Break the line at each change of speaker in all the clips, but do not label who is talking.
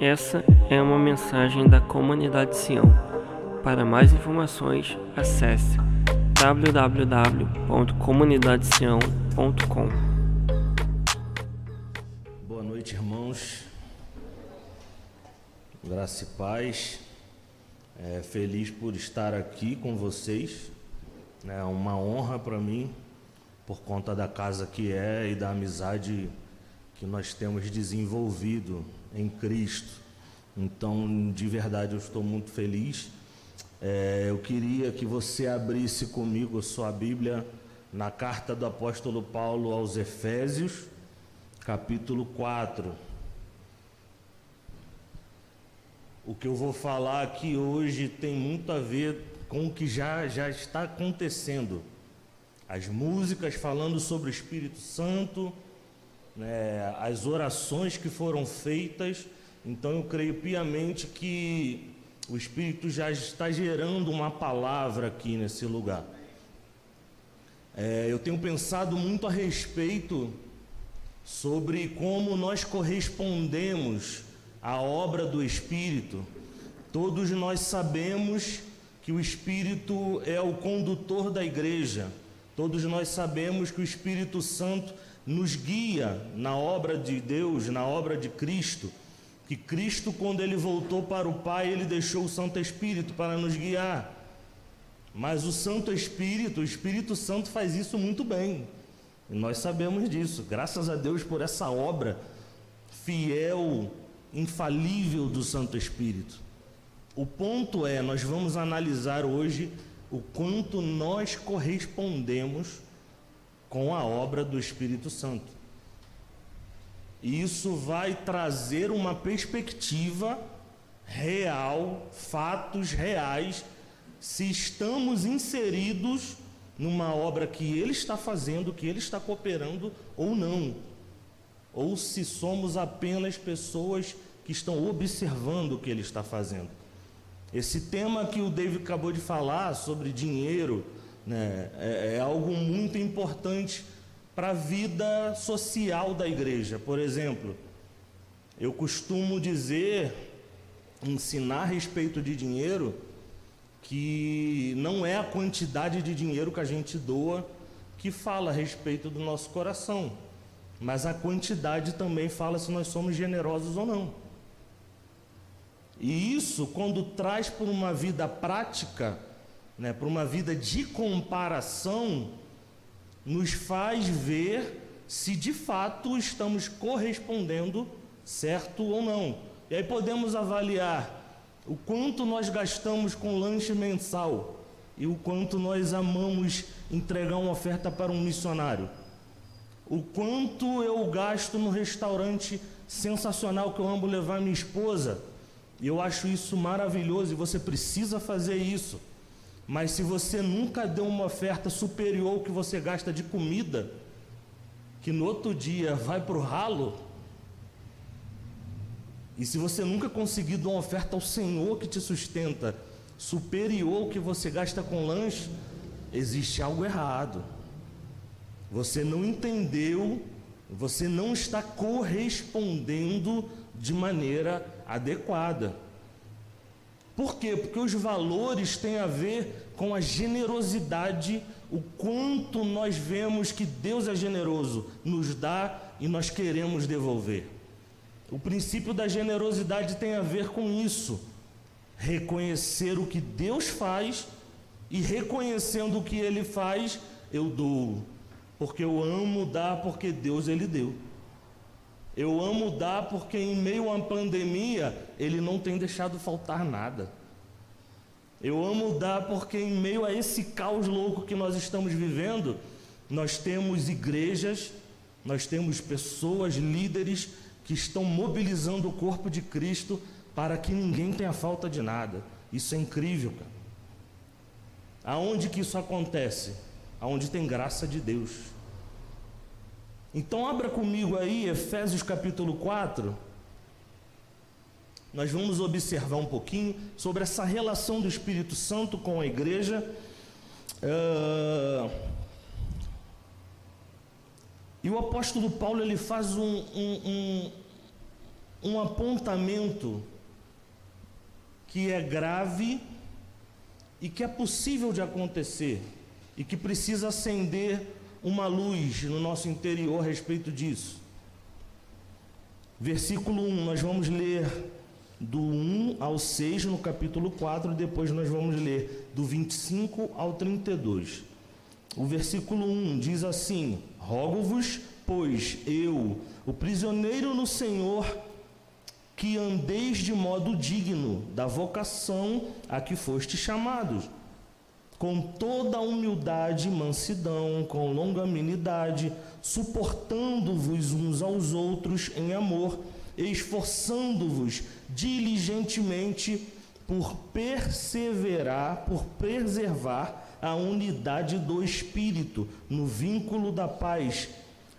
Essa é uma mensagem da comunidade Sião. Para mais informações, acesse www.comunidadesião.com.
Boa noite, irmãos. Graça e paz. É, feliz por estar aqui com vocês. É uma honra para mim, por conta da casa que é e da amizade que nós temos desenvolvido em Cristo. Então, de verdade, eu estou muito feliz. É, eu queria que você abrisse comigo a sua Bíblia na carta do apóstolo Paulo aos Efésios, capítulo 4. O que eu vou falar aqui hoje tem muito a ver com o que já, já está acontecendo. As músicas falando sobre o Espírito Santo, né, as orações que foram feitas. Então eu creio piamente que o Espírito já está gerando uma palavra aqui nesse lugar. É, eu tenho pensado muito a respeito sobre como nós correspondemos à obra do Espírito. Todos nós sabemos que o Espírito é o condutor da igreja. Todos nós sabemos que o Espírito Santo nos guia na obra de Deus, na obra de Cristo. Que Cristo, quando ele voltou para o Pai, ele deixou o Santo Espírito para nos guiar. Mas o Santo Espírito, o Espírito Santo faz isso muito bem. E nós sabemos disso. Graças a Deus por essa obra fiel, infalível do Santo Espírito. O ponto é, nós vamos analisar hoje o quanto nós correspondemos com a obra do Espírito Santo. E isso vai trazer uma perspectiva real, fatos reais, se estamos inseridos numa obra que ele está fazendo, que ele está cooperando ou não. Ou se somos apenas pessoas que estão observando o que ele está fazendo. Esse tema que o David acabou de falar sobre dinheiro né, é, é algo muito importante para a vida social da igreja. Por exemplo, eu costumo dizer, ensinar a respeito de dinheiro, que não é a quantidade de dinheiro que a gente doa que fala a respeito do nosso coração, mas a quantidade também fala se nós somos generosos ou não. E isso, quando traz para uma vida prática, né, para uma vida de comparação, nos faz ver se de fato estamos correspondendo certo ou não. E aí podemos avaliar o quanto nós gastamos com lanche mensal e o quanto nós amamos entregar uma oferta para um missionário. O quanto eu gasto no restaurante sensacional que eu amo levar minha esposa e eu acho isso maravilhoso e você precisa fazer isso. Mas se você nunca deu uma oferta superior ao que você gasta de comida, que no outro dia vai para o ralo, e se você nunca conseguir dar uma oferta ao Senhor que te sustenta, superior ao que você gasta com lanche, existe algo errado. Você não entendeu, você não está correspondendo de maneira adequada. Por quê? Porque os valores têm a ver com a generosidade, o quanto nós vemos que Deus é generoso, nos dá e nós queremos devolver. O princípio da generosidade tem a ver com isso. Reconhecer o que Deus faz e reconhecendo o que ele faz, eu dou. Porque eu amo dar porque Deus ele deu. Eu amo dar porque em meio à pandemia ele não tem deixado faltar nada. Eu amo dar porque em meio a esse caos louco que nós estamos vivendo, nós temos igrejas, nós temos pessoas, líderes que estão mobilizando o corpo de Cristo para que ninguém tenha falta de nada. Isso é incrível, cara. Aonde que isso acontece? Aonde tem graça de Deus. Então abra comigo aí Efésios capítulo 4. Nós vamos observar um pouquinho sobre essa relação do Espírito Santo com a igreja. Uh, e o apóstolo Paulo ele faz um, um, um, um apontamento que é grave e que é possível de acontecer e que precisa acender uma luz no nosso interior a respeito disso. Versículo 1, nós vamos ler do 1 ao 6 no capítulo 4, depois nós vamos ler do 25 ao 32. O versículo 1 diz assim: Rogo-vos, pois eu, o prisioneiro no Senhor, que andeis de modo digno da vocação a que foste chamados, com toda humildade e mansidão, com longanimidade, suportando-vos uns aos outros em amor, esforçando-vos diligentemente por perseverar, por preservar a unidade do espírito no vínculo da paz.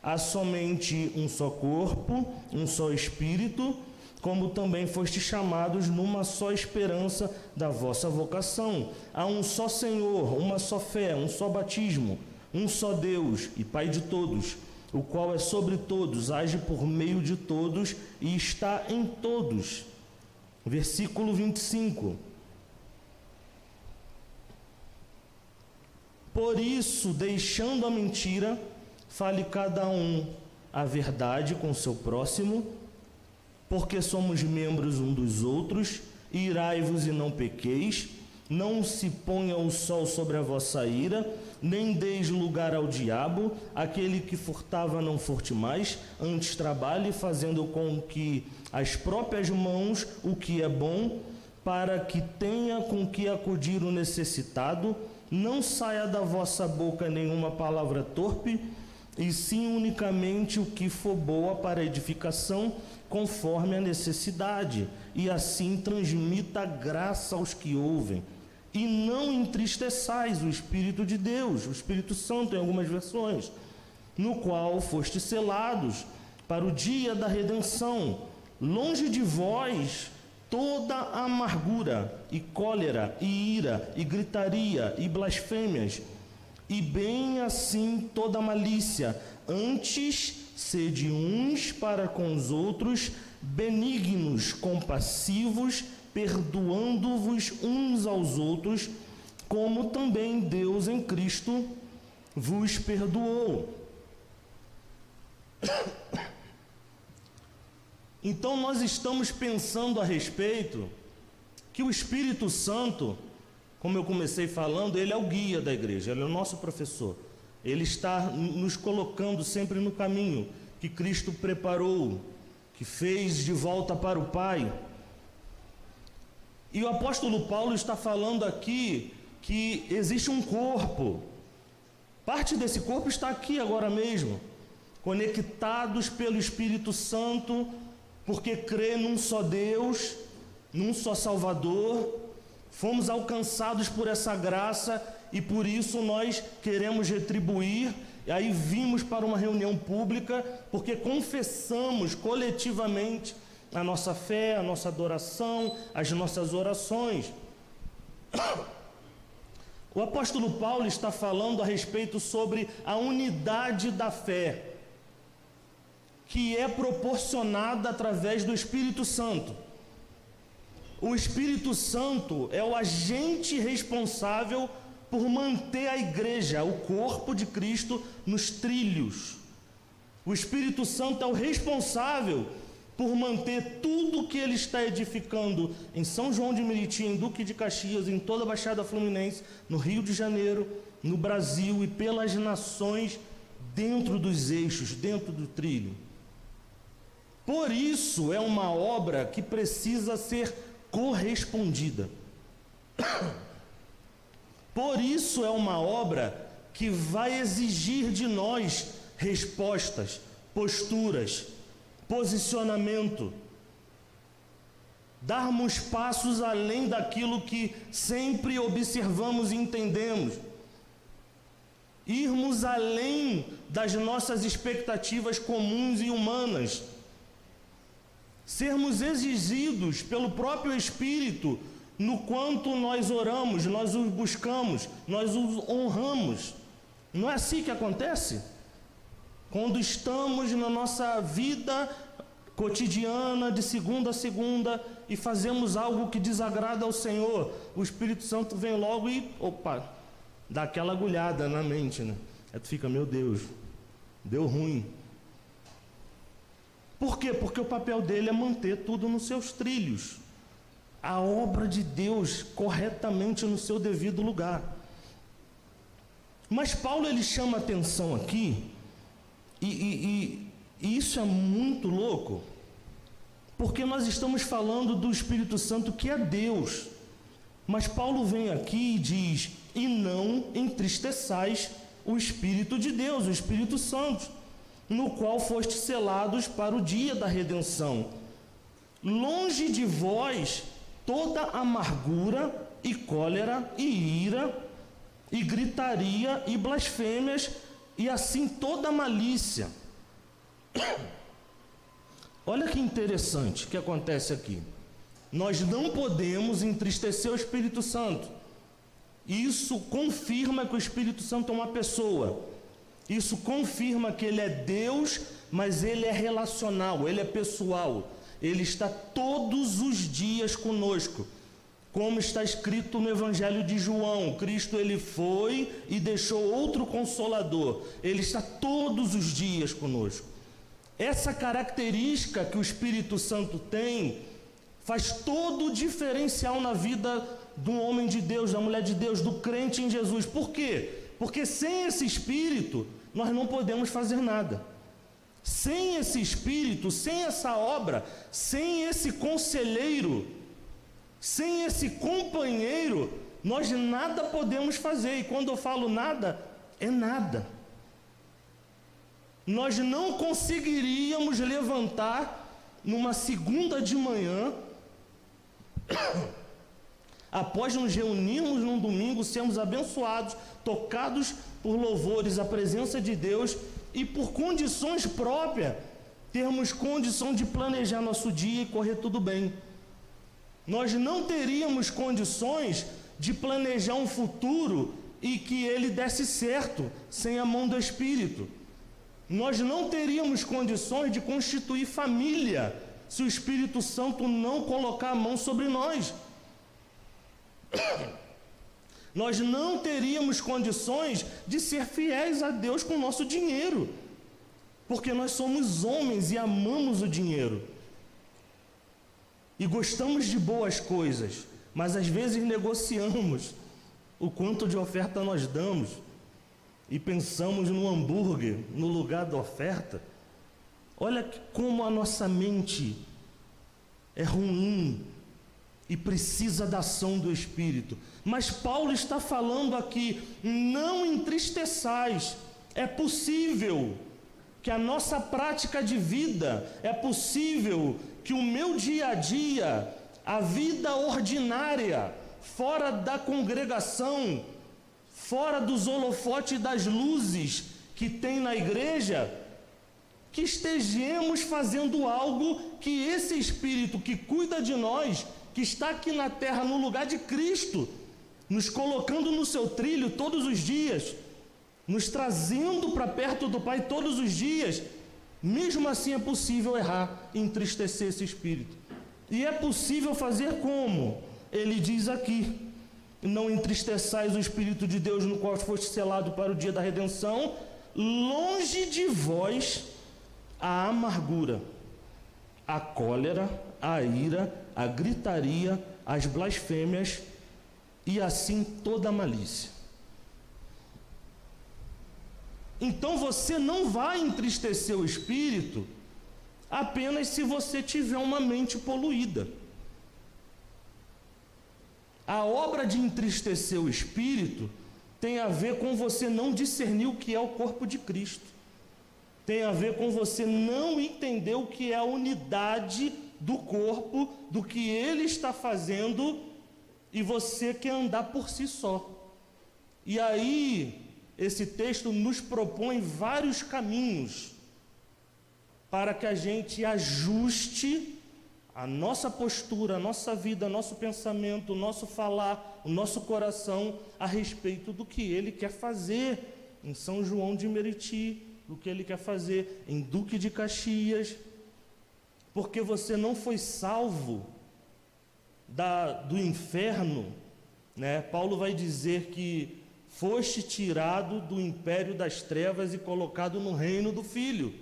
Há somente um só corpo, um só espírito, como também foste chamados numa só esperança da vossa vocação. Há um só Senhor, uma só fé, um só batismo, um só Deus e Pai de todos, o qual é sobre todos, age por meio de todos e está em todos. Versículo 25. Por isso, deixando a mentira, fale cada um a verdade com seu próximo porque somos membros um dos outros, irai-vos e não pequeis, não se ponha o sol sobre a vossa ira, nem deis lugar ao diabo, aquele que furtava não furte mais, antes trabalhe, fazendo com que as próprias mãos o que é bom, para que tenha com que acudir o necessitado, não saia da vossa boca nenhuma palavra torpe, e sim unicamente o que for boa para edificação, conforme a necessidade, e assim transmita graça aos que ouvem. E não entristeçais o Espírito de Deus, o Espírito Santo em algumas versões, no qual foste selados para o dia da redenção. Longe de vós toda amargura e cólera e ira e gritaria e blasfêmias, e bem assim toda malícia. Antes Sede uns para com os outros, benignos, compassivos, perdoando-vos uns aos outros, como também Deus em Cristo vos perdoou. Então nós estamos pensando a respeito que o Espírito Santo, como eu comecei falando, ele é o guia da igreja, ele é o nosso professor. Ele está nos colocando sempre no caminho que Cristo preparou, que fez de volta para o Pai. E o apóstolo Paulo está falando aqui que existe um corpo. Parte desse corpo está aqui agora mesmo, conectados pelo Espírito Santo, porque crê num só Deus, num só Salvador. Fomos alcançados por essa graça e por isso nós queremos retribuir. E aí vimos para uma reunião pública porque confessamos coletivamente a nossa fé, a nossa adoração, as nossas orações. O apóstolo Paulo está falando a respeito sobre a unidade da fé, que é proporcionada através do Espírito Santo. O Espírito Santo é o agente responsável por manter a igreja, o corpo de Cristo, nos trilhos. O Espírito Santo é o responsável por manter tudo que ele está edificando em São João de Meriti, em Duque de Caxias, em toda a Baixada Fluminense, no Rio de Janeiro, no Brasil e pelas nações dentro dos eixos, dentro do trilho. Por isso é uma obra que precisa ser correspondida. Por isso é uma obra que vai exigir de nós respostas, posturas, posicionamento, darmos passos além daquilo que sempre observamos e entendemos, irmos além das nossas expectativas comuns e humanas, sermos exigidos pelo próprio Espírito no quanto nós oramos, nós o buscamos, nós o honramos. Não é assim que acontece? Quando estamos na nossa vida cotidiana, de segunda a segunda, e fazemos algo que desagrada ao Senhor, o Espírito Santo vem logo e, opa, dá aquela agulhada na mente, né? Aí tu fica, meu Deus, deu ruim. Por quê? Porque o papel dele é manter tudo nos seus trilhos. A obra de Deus corretamente no seu devido lugar. Mas Paulo ele chama atenção aqui, e, e, e isso é muito louco, porque nós estamos falando do Espírito Santo que é Deus. Mas Paulo vem aqui e diz: e não entristeçais o Espírito de Deus, o Espírito Santo, no qual foste selados para o dia da redenção. Longe de vós toda amargura e cólera e ira e gritaria e blasfêmias e assim toda malícia. Olha que interessante que acontece aqui. Nós não podemos entristecer o Espírito Santo. Isso confirma que o Espírito Santo é uma pessoa. Isso confirma que ele é Deus, mas ele é relacional, ele é pessoal. Ele está todos os dias conosco. Como está escrito no Evangelho de João, Cristo ele foi e deixou outro consolador. Ele está todos os dias conosco. Essa característica que o Espírito Santo tem faz todo o diferencial na vida do homem de Deus, da mulher de Deus, do crente em Jesus. Por quê? Porque sem esse Espírito nós não podemos fazer nada. Sem esse Espírito, sem essa obra, sem esse conselheiro, sem esse companheiro, nós nada podemos fazer. E quando eu falo nada, é nada nós não conseguiríamos levantar numa segunda de manhã, após nos reunirmos num domingo, sermos abençoados, tocados por louvores à presença de Deus e por condições próprias, termos condição de planejar nosso dia e correr tudo bem. Nós não teríamos condições de planejar um futuro e que ele desse certo sem a mão do Espírito. Nós não teríamos condições de constituir família se o Espírito Santo não colocar a mão sobre nós. Nós não teríamos condições de ser fiéis a Deus com o nosso dinheiro, porque nós somos homens e amamos o dinheiro. E gostamos de boas coisas, mas às vezes negociamos o quanto de oferta nós damos. E pensamos no hambúrguer no lugar da oferta, olha como a nossa mente é ruim e precisa da ação do Espírito. Mas Paulo está falando aqui: não entristeçais, é possível que a nossa prática de vida, é possível que o meu dia a dia, a vida ordinária, fora da congregação, fora dos holofotes das luzes que tem na igreja, que estejamos fazendo algo que esse Espírito que cuida de nós, que está aqui na terra no lugar de Cristo, nos colocando no seu trilho todos os dias, nos trazendo para perto do Pai todos os dias, mesmo assim é possível errar entristecer esse Espírito. E é possível fazer como? Ele diz aqui, não entristeçais o Espírito de Deus no qual foste selado para o dia da redenção, longe de vós a amargura, a cólera, a ira, a gritaria, as blasfêmias e assim toda a malícia. Então você não vai entristecer o espírito apenas se você tiver uma mente poluída. A obra de entristecer o espírito tem a ver com você não discernir o que é o corpo de Cristo. Tem a ver com você não entender o que é a unidade do corpo, do que ele está fazendo e você quer andar por si só. E aí, esse texto nos propõe vários caminhos para que a gente ajuste a nossa postura, a nossa vida, nosso pensamento, o nosso falar, o nosso coração a respeito do que ele quer fazer em São João de Meriti, do que ele quer fazer em Duque de Caxias. porque você não foi salvo da, do inferno, né? Paulo vai dizer que foste tirado do império das trevas e colocado no reino do Filho.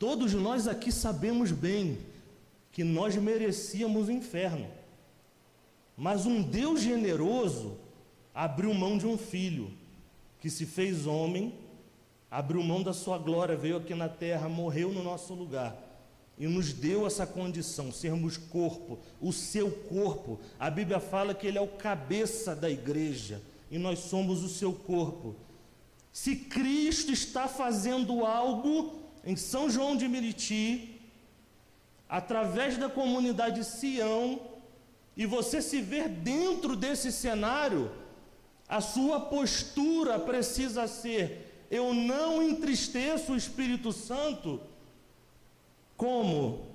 Todos nós aqui sabemos bem que nós merecíamos o inferno, mas um Deus generoso abriu mão de um filho que se fez homem, abriu mão da sua glória, veio aqui na terra, morreu no nosso lugar e nos deu essa condição, sermos corpo, o seu corpo. A Bíblia fala que ele é o cabeça da igreja e nós somos o seu corpo. Se Cristo está fazendo algo em São João de Meriti, através da comunidade Sião, e você se ver dentro desse cenário, a sua postura precisa ser: eu não entristeço o Espírito Santo como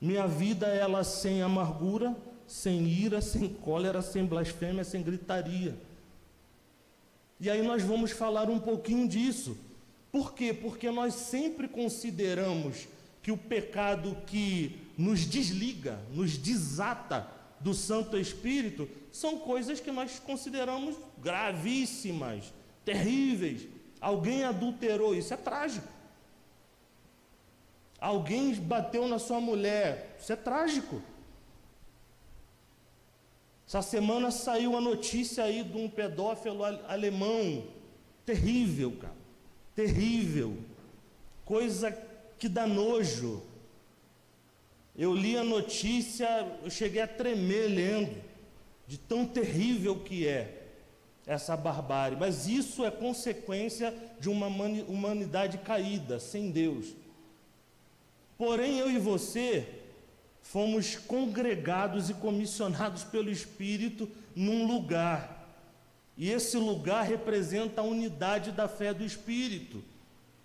minha vida ela sem amargura, sem ira, sem cólera, sem blasfêmia, sem gritaria. E aí nós vamos falar um pouquinho disso. Por quê? Porque nós sempre consideramos que o pecado que nos desliga, nos desata do Santo Espírito, são coisas que nós consideramos gravíssimas, terríveis. Alguém adulterou, isso é trágico. Alguém bateu na sua mulher. Isso é trágico. Essa semana saiu a notícia aí de um pedófilo alemão. Terrível, cara. Terrível. Coisa que dá nojo. Eu li a notícia, eu cheguei a tremer lendo, de tão terrível que é essa barbárie. Mas isso é consequência de uma humanidade caída, sem Deus. Porém, eu e você fomos congregados e comissionados pelo Espírito num lugar. E esse lugar representa a unidade da fé do Espírito.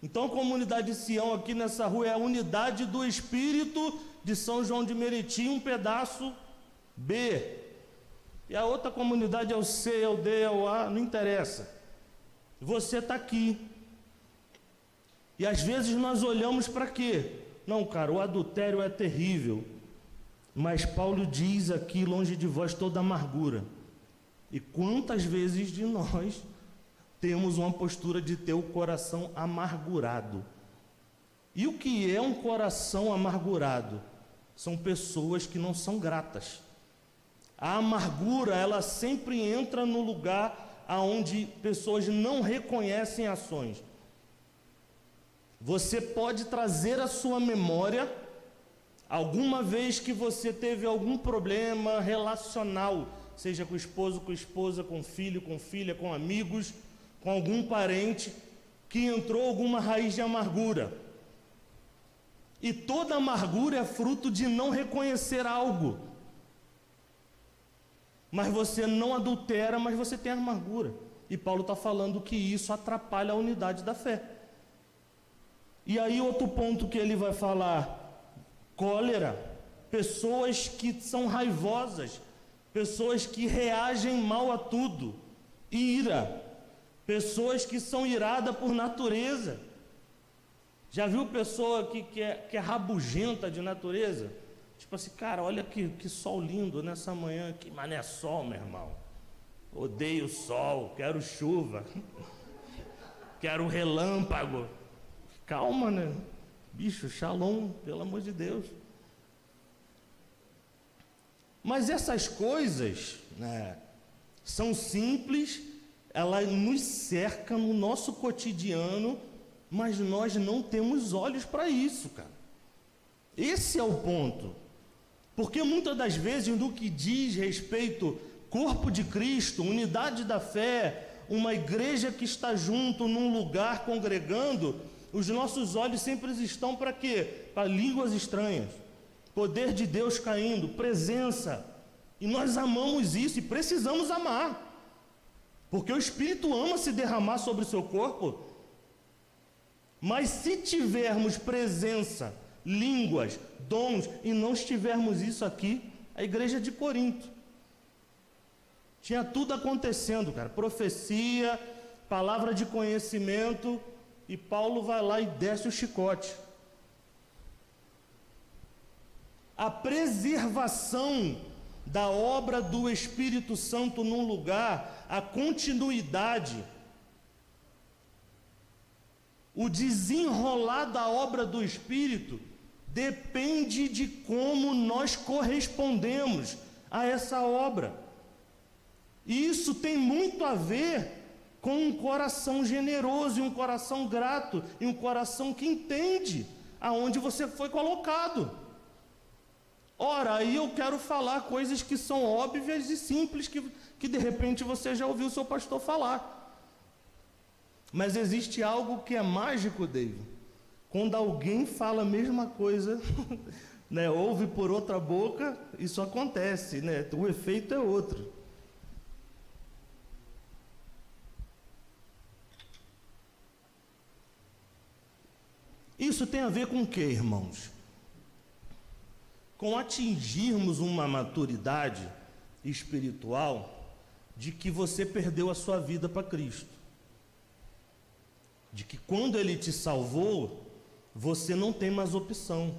Então, a comunidade de Sião aqui nessa rua é a unidade do Espírito de São João de Meriti, um pedaço B. E a outra comunidade é o C, é o D, é o A, não interessa. Você está aqui. E às vezes nós olhamos para quê? Não, cara, o adultério é terrível. Mas Paulo diz aqui, longe de vós, toda amargura. E quantas vezes de nós temos uma postura de ter o coração amargurado? E o que é um coração amargurado? São pessoas que não são gratas. A amargura, ela sempre entra no lugar aonde pessoas não reconhecem ações. Você pode trazer à sua memória alguma vez que você teve algum problema relacional, seja com esposo, com esposa, com filho, com filha, com amigos, com algum parente, que entrou alguma raiz de amargura. E toda amargura é fruto de não reconhecer algo. Mas você não adultera, mas você tem amargura. E Paulo está falando que isso atrapalha a unidade da fé. E aí, outro ponto que ele vai falar: cólera, pessoas que são raivosas, pessoas que reagem mal a tudo, ira, pessoas que são iradas por natureza. Já viu pessoa que, que, é, que é rabugenta de natureza? Tipo assim, cara, olha que, que sol lindo nessa manhã, que mané sol, meu irmão. Odeio sol, quero chuva, quero relâmpago. Calma, né? Bicho, shalom, pelo amor de Deus. Mas essas coisas né, são simples, elas nos cercam no nosso cotidiano, mas nós não temos olhos para isso, cara. Esse é o ponto. Porque muitas das vezes, no que diz respeito corpo de Cristo, unidade da fé, uma igreja que está junto num lugar congregando, os nossos olhos sempre estão para quê? Para línguas estranhas, poder de Deus caindo, presença. E nós amamos isso e precisamos amar. Porque o Espírito ama se derramar sobre o seu corpo. Mas se tivermos presença, línguas, dons, e não estivermos isso aqui, a igreja de Corinto. Tinha tudo acontecendo, cara. Profecia, palavra de conhecimento, e Paulo vai lá e desce o chicote. a preservação da obra do Espírito Santo num lugar, a continuidade, o desenrolar da obra do Espírito depende de como nós correspondemos a essa obra. E isso tem muito a ver com um coração generoso e um coração grato e um coração que entende aonde você foi colocado. Ora, aí eu quero falar coisas que são óbvias e simples que, que de repente você já ouviu o seu pastor falar. Mas existe algo que é mágico, David. Quando alguém fala a mesma coisa, né, ouve por outra boca, isso acontece, né? O efeito é outro. Isso tem a ver com o que, irmãos? Com atingirmos uma maturidade espiritual de que você perdeu a sua vida para Cristo. De que quando Ele te salvou, você não tem mais opção.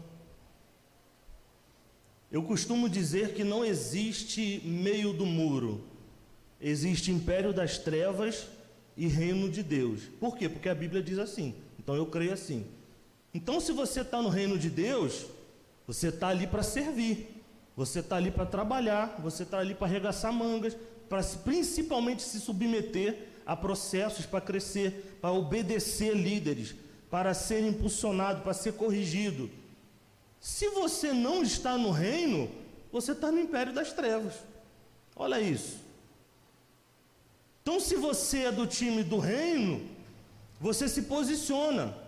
Eu costumo dizer que não existe meio do muro, existe império das trevas e reino de Deus. Por quê? Porque a Bíblia diz assim. Então eu creio assim. Então, se você está no reino de Deus, você está ali para servir, você está ali para trabalhar, você está ali para arregaçar mangas, para principalmente se submeter a processos para crescer, para obedecer líderes, para ser impulsionado, para ser corrigido. Se você não está no reino, você está no império das trevas. Olha isso. Então, se você é do time do reino, você se posiciona.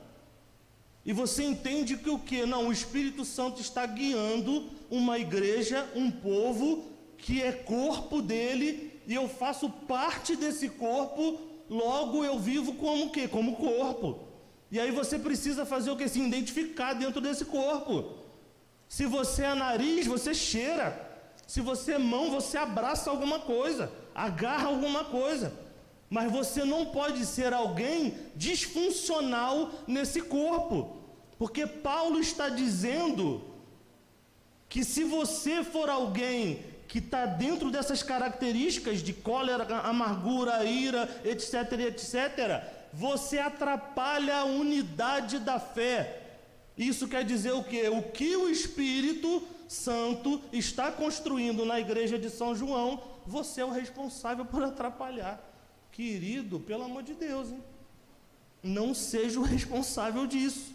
E você entende que o que? Não, o Espírito Santo está guiando uma igreja, um povo que é corpo dele, e eu faço parte desse corpo, logo eu vivo como que? Como corpo. E aí você precisa fazer o que? Se identificar dentro desse corpo. Se você é nariz, você cheira. Se você é mão, você abraça alguma coisa, agarra alguma coisa. Mas você não pode ser alguém disfuncional nesse corpo. Porque Paulo está dizendo que se você for alguém que está dentro dessas características de cólera, amargura, ira, etc, etc, você atrapalha a unidade da fé. Isso quer dizer o que? O que o Espírito Santo está construindo na igreja de São João, você é o responsável por atrapalhar. Querido, pelo amor de Deus, hein? não seja o responsável disso.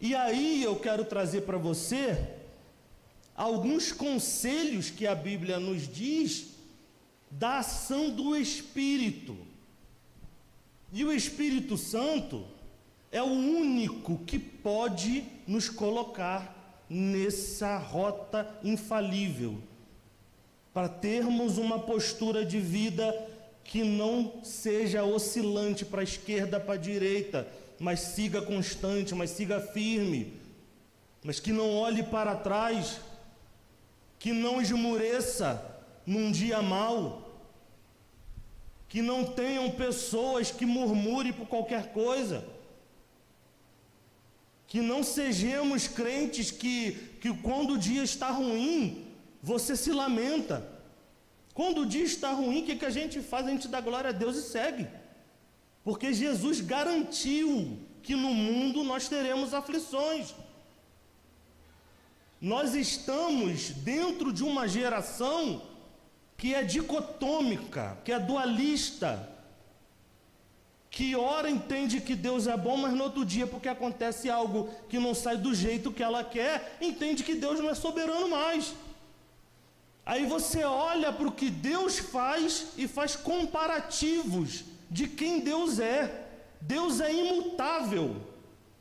E aí eu quero trazer para você alguns conselhos que a Bíblia nos diz da ação do Espírito. E o Espírito Santo é o único que pode nos colocar nessa rota infalível, para termos uma postura de vida que não seja oscilante para a esquerda, para a direita, mas siga constante, mas siga firme, mas que não olhe para trás, que não esmureça num dia mau, que não tenham pessoas que murmurem por qualquer coisa, que não sejamos crentes que, que quando o dia está ruim, você se lamenta. Quando o dia está ruim, o que, que a gente faz? A gente dá glória a Deus e segue. Porque Jesus garantiu que no mundo nós teremos aflições. Nós estamos dentro de uma geração que é dicotômica, que é dualista, que ora entende que Deus é bom, mas no outro dia, porque acontece algo que não sai do jeito que ela quer, entende que Deus não é soberano mais. Aí você olha para o que Deus faz e faz comparativos de quem Deus é. Deus é imutável.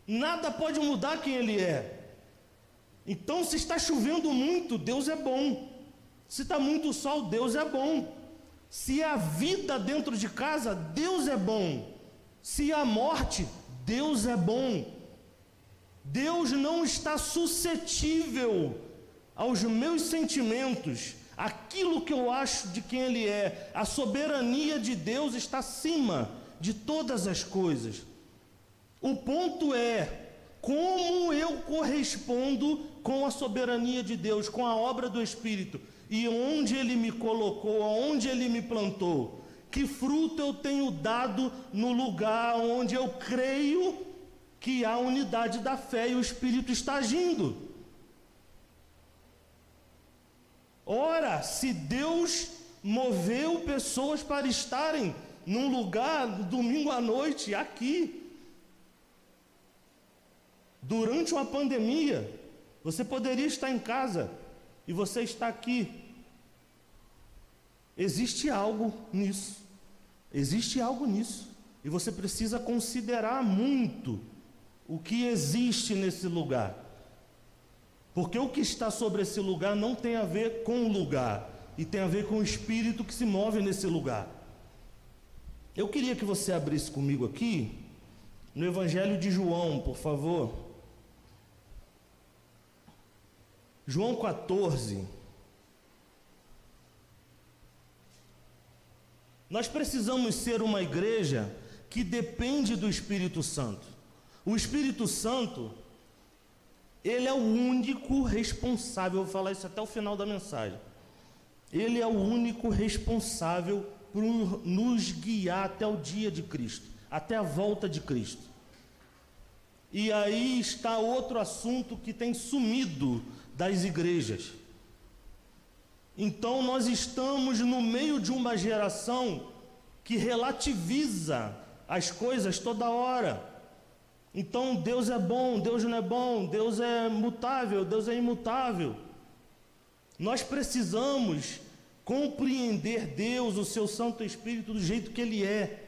Nada pode mudar quem Ele é. Então, se está chovendo muito, Deus é bom. Se está muito sol, Deus é bom. Se há vida dentro de casa, Deus é bom. Se há morte, Deus é bom. Deus não está suscetível aos meus sentimentos, aquilo que eu acho de quem Ele é, a soberania de Deus está acima de todas as coisas. O ponto é como eu correspondo com a soberania de Deus, com a obra do Espírito e onde Ele me colocou, aonde Ele me plantou. Que fruto eu tenho dado no lugar onde eu creio que há unidade da fé e o Espírito está agindo. Ora, se Deus moveu pessoas para estarem num lugar domingo à noite aqui, durante uma pandemia, você poderia estar em casa e você está aqui. Existe algo nisso. Existe algo nisso. E você precisa considerar muito o que existe nesse lugar. Porque o que está sobre esse lugar não tem a ver com o lugar, e tem a ver com o espírito que se move nesse lugar. Eu queria que você abrisse comigo aqui no Evangelho de João, por favor. João 14. Nós precisamos ser uma igreja que depende do Espírito Santo. O Espírito Santo, ele é o único responsável, vou falar isso até o final da mensagem. Ele é o único responsável por nos guiar até o dia de Cristo, até a volta de Cristo. E aí está outro assunto que tem sumido das igrejas. Então nós estamos no meio de uma geração que relativiza as coisas toda hora. Então Deus é bom, Deus não é bom, Deus é mutável, Deus é imutável. Nós precisamos compreender Deus, o seu Santo Espírito, do jeito que Ele é.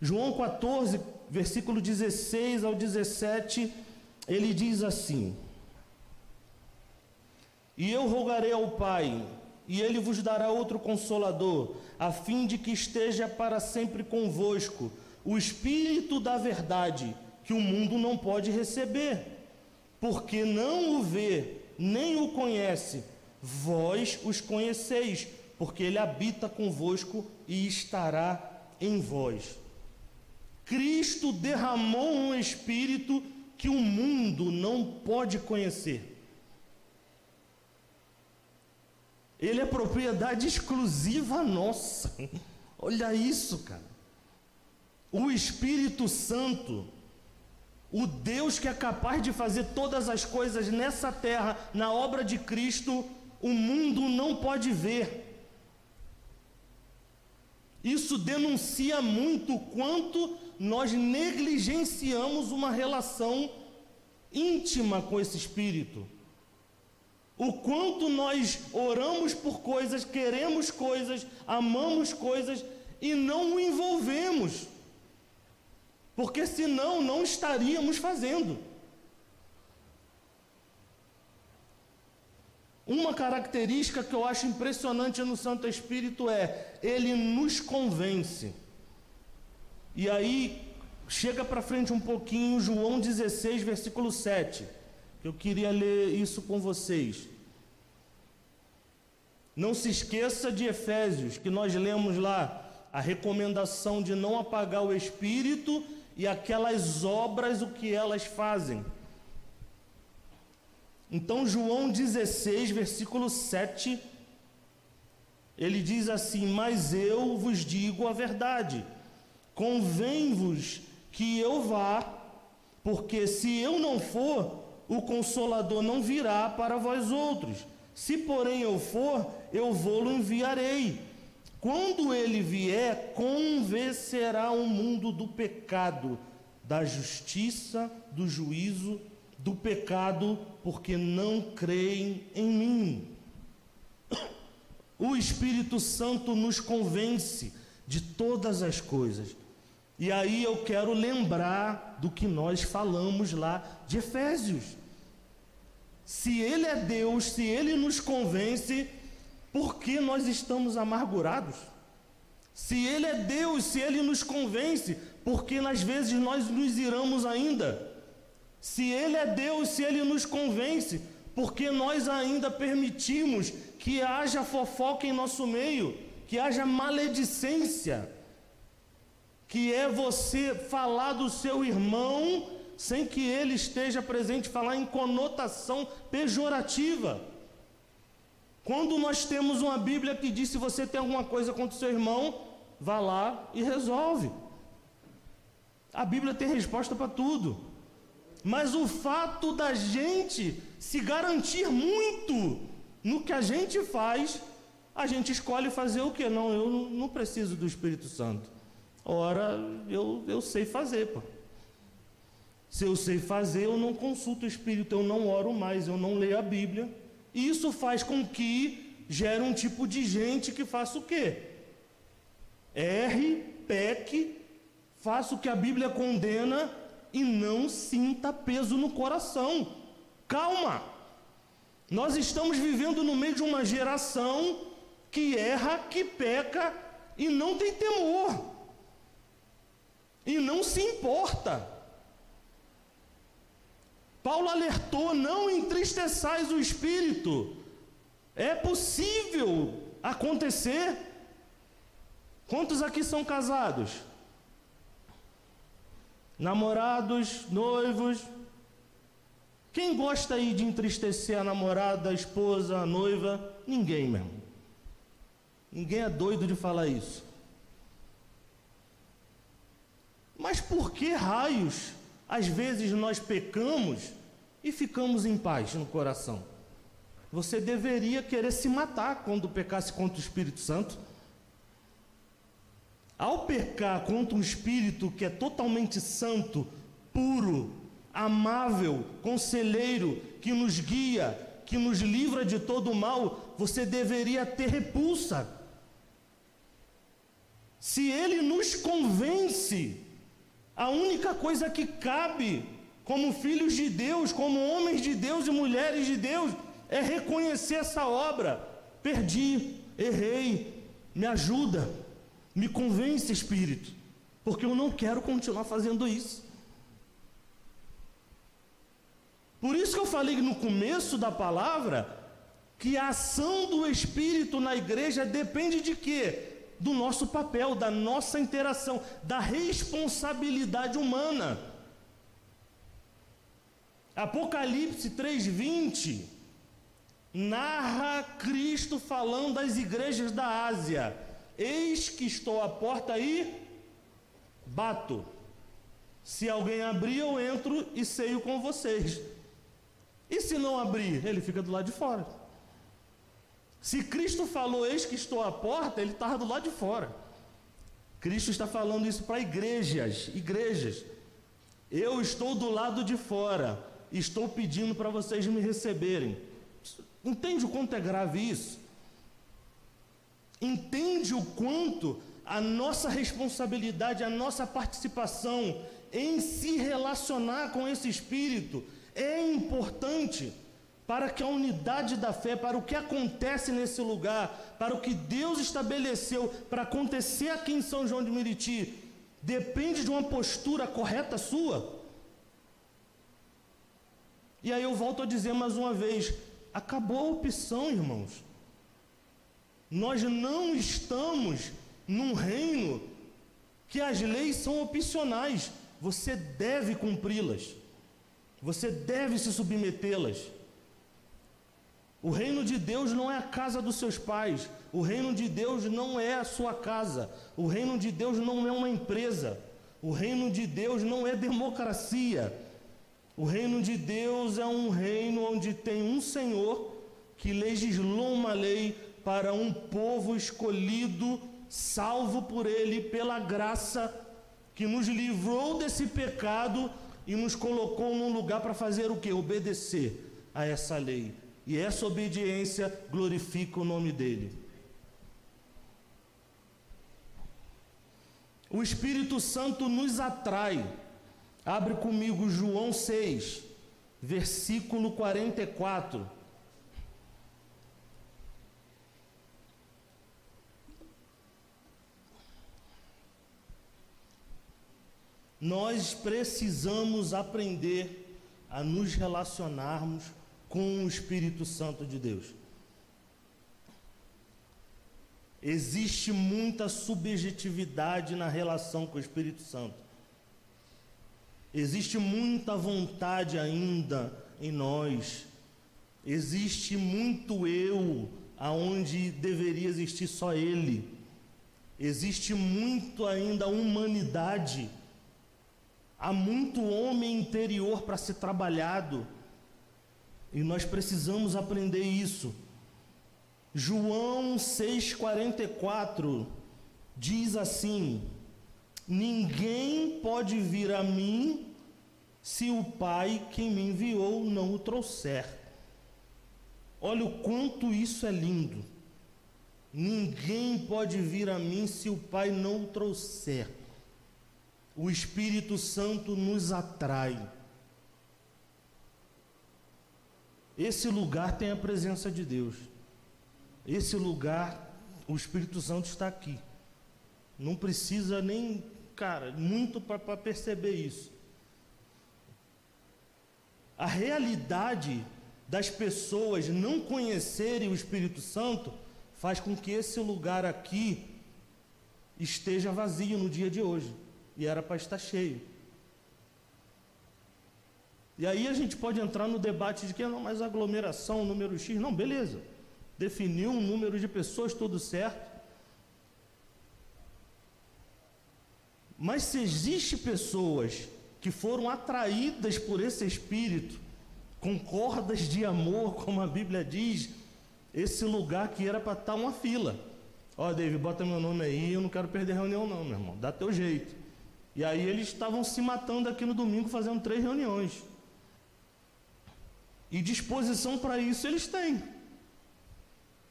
João 14, versículo 16 ao 17, ele diz assim: E eu rogarei ao Pai, e ele vos dará outro consolador, a fim de que esteja para sempre convosco, o Espírito da Verdade, que o mundo não pode receber, porque não o vê, nem o conhece, vós os conheceis, porque ele habita convosco e estará em vós. Cristo derramou um espírito que o mundo não pode conhecer. Ele é propriedade exclusiva nossa. Olha isso, cara. O Espírito Santo, o Deus que é capaz de fazer todas as coisas nessa terra, na obra de Cristo, o mundo não pode ver. Isso denuncia muito quanto nós negligenciamos uma relação íntima com esse Espírito. O quanto nós oramos por coisas, queremos coisas, amamos coisas e não o envolvemos. Porque senão não estaríamos fazendo. Uma característica que eu acho impressionante no Santo Espírito é ele nos convence. E aí chega para frente um pouquinho João 16, versículo 7. Eu queria ler isso com vocês. Não se esqueça de Efésios, que nós lemos lá a recomendação de não apagar o espírito e aquelas obras o que elas fazem. Então, João 16, versículo 7, ele diz assim: Mas eu vos digo a verdade, convém-vos que eu vá, porque se eu não for, o consolador não virá para vós outros. Se, porém, eu for, eu vou-lo enviarei. Quando ele vier, convencerá o mundo do pecado, da justiça, do juízo, do pecado, porque não creem em mim. O Espírito Santo nos convence de todas as coisas. E aí eu quero lembrar do que nós falamos lá de Efésios. Se Ele é Deus, se Ele nos convence, por que nós estamos amargurados? Se Ele é Deus, se Ele nos convence, por que às vezes nós nos iramos ainda? Se Ele é Deus, se Ele nos convence, porque nós ainda permitimos que haja fofoca em nosso meio, que haja maledicência, que é você falar do seu irmão sem que ele esteja presente, falar em conotação pejorativa. Quando nós temos uma Bíblia que diz: se você tem alguma coisa contra o seu irmão, vá lá e resolve. A Bíblia tem resposta para tudo. Mas o fato da gente se garantir muito no que a gente faz, a gente escolhe fazer o que? Não, eu não preciso do Espírito Santo. Ora, eu, eu sei fazer, pô. Se eu sei fazer, eu não consulto o Espírito, eu não oro mais, eu não leio a Bíblia. Isso faz com que gere um tipo de gente que faça o quê? Erre, peque, faça o que a Bíblia condena e não sinta peso no coração. Calma! Nós estamos vivendo no meio de uma geração que erra, que peca e não tem temor. E não se importa. Paulo alertou: não entristeçais o espírito. É possível acontecer. Quantos aqui são casados? Namorados, noivos. Quem gosta aí de entristecer a namorada, a esposa, a noiva? Ninguém mesmo. Ninguém é doido de falar isso. Mas por que raios às vezes nós pecamos e ficamos em paz no coração. Você deveria querer se matar quando pecasse contra o Espírito Santo. Ao pecar contra um espírito que é totalmente santo, puro, amável, conselheiro, que nos guia, que nos livra de todo o mal, você deveria ter repulsa. Se ele nos convence a única coisa que cabe como filhos de Deus, como homens de Deus e mulheres de Deus, é reconhecer essa obra. Perdi, errei, me ajuda, me convence, Espírito, porque eu não quero continuar fazendo isso. Por isso que eu falei no começo da palavra que a ação do Espírito na igreja depende de quê? Do nosso papel, da nossa interação, da responsabilidade humana. Apocalipse 3:20 narra Cristo falando das igrejas da Ásia. Eis que estou à porta e bato. Se alguém abrir, eu entro e ceio com vocês. E se não abrir, ele fica do lado de fora. Se Cristo falou, eis que estou à porta, ele estava do lado de fora. Cristo está falando isso para igrejas, igrejas. Eu estou do lado de fora, estou pedindo para vocês me receberem. Entende o quanto é grave isso? Entende o quanto a nossa responsabilidade, a nossa participação em se relacionar com esse Espírito é importante para que a unidade da fé, para o que acontece nesse lugar, para o que Deus estabeleceu para acontecer aqui em São João de Meriti, depende de uma postura correta sua. E aí eu volto a dizer mais uma vez: acabou a opção, irmãos. Nós não estamos num reino que as leis são opcionais, você deve cumpri-las, você deve se submetê-las. O reino de Deus não é a casa dos seus pais. O reino de Deus não é a sua casa. O reino de Deus não é uma empresa. O reino de Deus não é democracia. O reino de Deus é um reino onde tem um Senhor que legislou uma lei para um povo escolhido, salvo por Ele pela graça, que nos livrou desse pecado e nos colocou num lugar para fazer o que? Obedecer a essa lei e essa obediência glorifica o nome dele. O Espírito Santo nos atrai. Abre comigo João 6, versículo 44. Nós precisamos aprender a nos relacionarmos com o Espírito Santo de Deus. Existe muita subjetividade na relação com o Espírito Santo. Existe muita vontade ainda em nós. Existe muito eu aonde deveria existir só ele. Existe muito ainda humanidade. Há muito homem interior para ser trabalhado. E nós precisamos aprender isso. João 6,44 diz assim: Ninguém pode vir a mim se o Pai que me enviou não o trouxer. Olha o quanto isso é lindo. Ninguém pode vir a mim se o Pai não o trouxer. O Espírito Santo nos atrai. Esse lugar tem a presença de Deus. Esse lugar, o Espírito Santo está aqui. Não precisa nem, cara, muito para perceber isso. A realidade das pessoas não conhecerem o Espírito Santo faz com que esse lugar aqui esteja vazio no dia de hoje. E era para estar cheio. E aí a gente pode entrar no debate de que não, mas aglomeração, número X, não, beleza. Definiu um número de pessoas, tudo certo. Mas se existe pessoas que foram atraídas por esse espírito, com cordas de amor, como a Bíblia diz, esse lugar que era para estar uma fila. Ó, oh, David, bota meu nome aí, eu não quero perder reunião não, meu irmão. Dá teu jeito. E aí eles estavam se matando aqui no domingo fazendo três reuniões. E disposição para isso eles têm.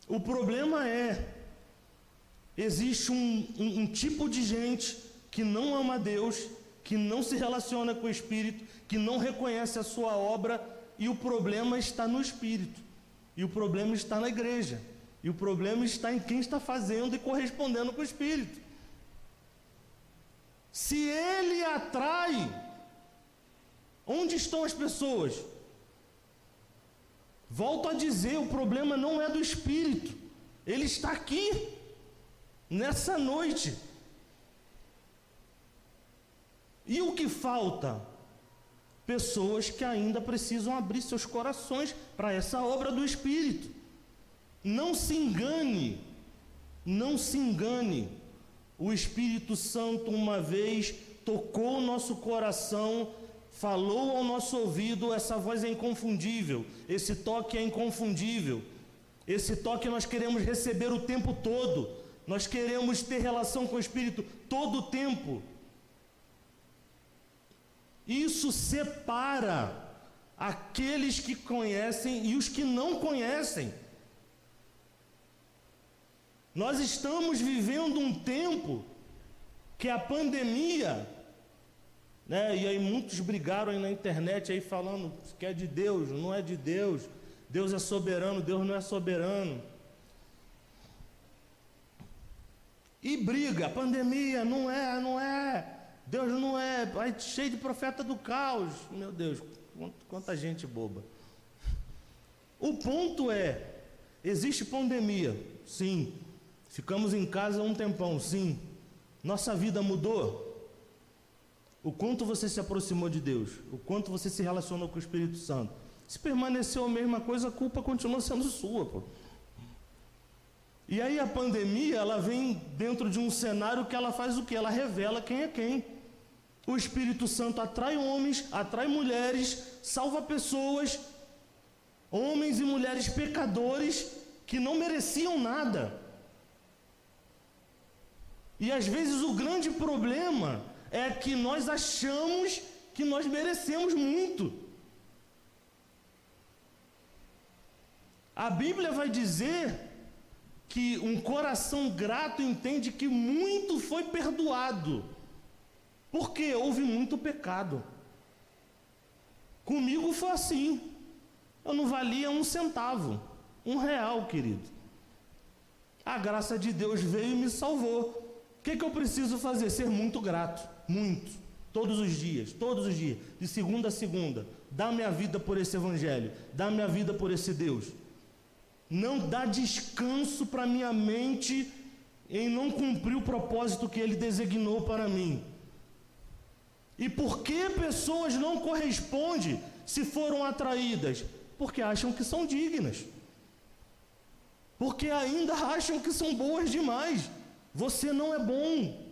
O problema é, existe um, um, um tipo de gente que não ama Deus, que não se relaciona com o Espírito, que não reconhece a sua obra, e o problema está no Espírito, e o problema está na igreja, e o problema está em quem está fazendo e correspondendo com o Espírito. Se ele atrai, onde estão as pessoas? Volto a dizer: o problema não é do espírito, ele está aqui, nessa noite. E o que falta? Pessoas que ainda precisam abrir seus corações para essa obra do Espírito. Não se engane, não se engane. O Espírito Santo, uma vez, tocou o nosso coração falou ao nosso ouvido, essa voz é inconfundível, esse toque é inconfundível. Esse toque nós queremos receber o tempo todo. Nós queremos ter relação com o Espírito todo o tempo. Isso separa aqueles que conhecem e os que não conhecem. Nós estamos vivendo um tempo que a pandemia né? E aí muitos brigaram aí na internet aí falando que é de Deus, não é de Deus. Deus é soberano, Deus não é soberano. E briga, pandemia, não é, não é. Deus não é, vai cheio de profeta do caos. Meu Deus, quanta gente boba. O ponto é, existe pandemia, sim. Ficamos em casa um tempão, sim. Nossa vida mudou? O quanto você se aproximou de Deus, o quanto você se relacionou com o Espírito Santo. Se permaneceu a mesma coisa, a culpa continua sendo sua, pô. E aí a pandemia, ela vem dentro de um cenário que ela faz o que? Ela revela quem é quem. O Espírito Santo atrai homens, atrai mulheres, salva pessoas, homens e mulheres pecadores que não mereciam nada. E às vezes o grande problema é que nós achamos que nós merecemos muito. A Bíblia vai dizer que um coração grato entende que muito foi perdoado, porque houve muito pecado. Comigo foi assim. Eu não valia um centavo, um real, querido. A graça de Deus veio e me salvou. O que, que eu preciso fazer? Ser muito grato, muito, todos os dias, todos os dias, de segunda a segunda. Dá minha vida por esse Evangelho, dá minha vida por esse Deus. Não dá descanso para minha mente em não cumprir o propósito que Ele designou para mim. E por que pessoas não correspondem se foram atraídas? Porque acham que são dignas. Porque ainda acham que são boas demais. Você não é bom.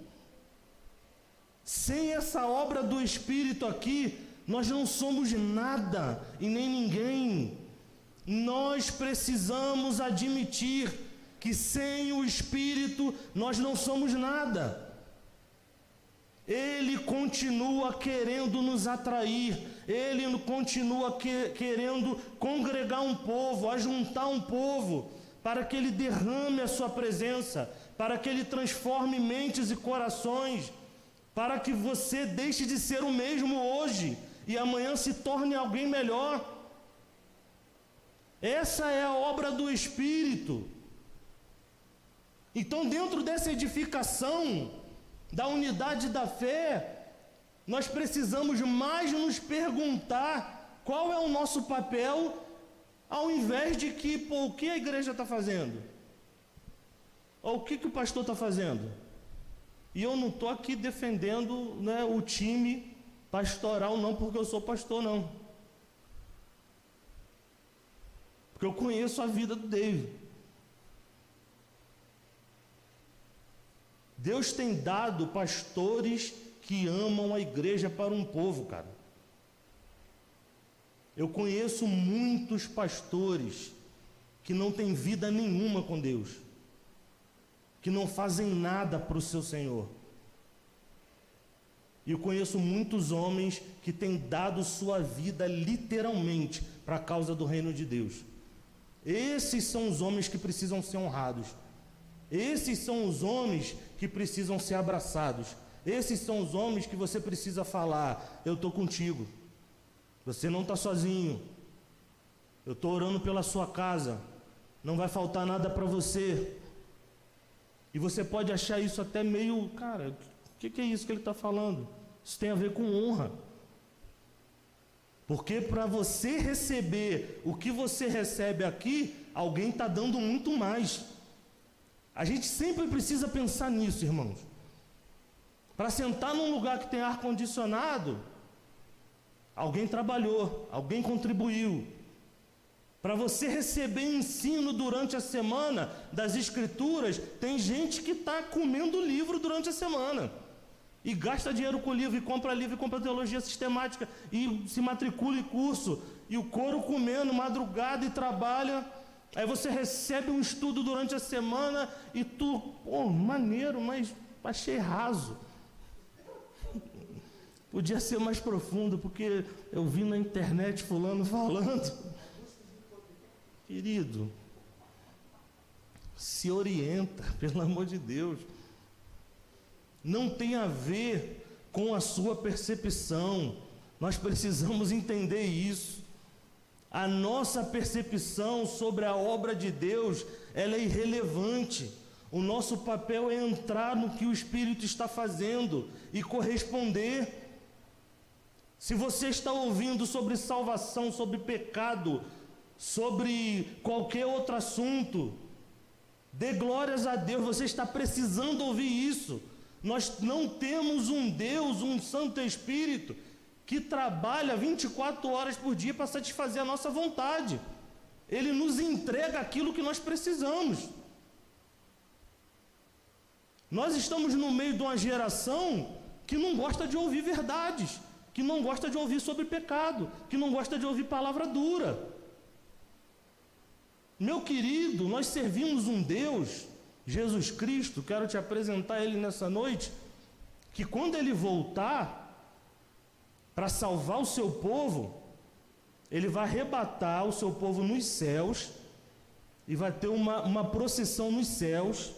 Sem essa obra do Espírito aqui, nós não somos nada e nem ninguém. Nós precisamos admitir que sem o Espírito nós não somos nada. Ele continua querendo nos atrair, ele continua que, querendo congregar um povo, ajuntar um povo, para que ele derrame a sua presença, para que ele transforme mentes e corações, para que você deixe de ser o mesmo hoje e amanhã se torne alguém melhor. Essa é a obra do Espírito. Então, dentro dessa edificação da unidade da fé, nós precisamos mais nos perguntar qual é o nosso papel, ao invés de que, pô, o que a igreja está fazendo? Ou o que, que o pastor está fazendo? E eu não estou aqui defendendo né, o time pastoral, não, porque eu sou pastor, não. Porque eu conheço a vida do David. Deus tem dado pastores que amam a igreja para um povo, cara. Eu conheço muitos pastores que não têm vida nenhuma com Deus, que não fazem nada para o seu Senhor. E eu conheço muitos homens que têm dado sua vida literalmente para a causa do reino de Deus. Esses são os homens que precisam ser honrados. Esses são os homens que precisam ser abraçados. Esses são os homens que você precisa falar: Eu estou contigo. Você não está sozinho. Eu estou orando pela sua casa. Não vai faltar nada para você. E você pode achar isso até meio, cara, o que, que é isso que ele está falando? Isso tem a ver com honra. Porque para você receber o que você recebe aqui, alguém está dando muito mais. A gente sempre precisa pensar nisso, irmãos. Para sentar num lugar que tem ar condicionado, alguém trabalhou, alguém contribuiu. Para você receber ensino durante a semana das Escrituras, tem gente que está comendo livro durante a semana. E gasta dinheiro com livro, e compra livro, e compra teologia sistemática, e se matricula em curso, e o couro comendo, madrugada e trabalha. Aí você recebe um estudo durante a semana e tu, pô, maneiro, mas achei raso. Podia ser mais profundo, porque eu vi na internet fulano falando. Querido, se orienta, pelo amor de Deus. Não tem a ver com a sua percepção. Nós precisamos entender isso. A nossa percepção sobre a obra de Deus, ela é irrelevante. O nosso papel é entrar no que o Espírito está fazendo e corresponder. Se você está ouvindo sobre salvação, sobre pecado, sobre qualquer outro assunto, dê glórias a Deus, você está precisando ouvir isso. Nós não temos um Deus, um Santo Espírito que trabalha 24 horas por dia para satisfazer a nossa vontade. Ele nos entrega aquilo que nós precisamos. Nós estamos no meio de uma geração que não gosta de ouvir verdades, que não gosta de ouvir sobre pecado, que não gosta de ouvir palavra dura. Meu querido, nós servimos um Deus, Jesus Cristo, quero te apresentar ele nessa noite, que quando ele voltar, para salvar o seu povo, ele vai arrebatar o seu povo nos céus, e vai ter uma, uma procissão nos céus,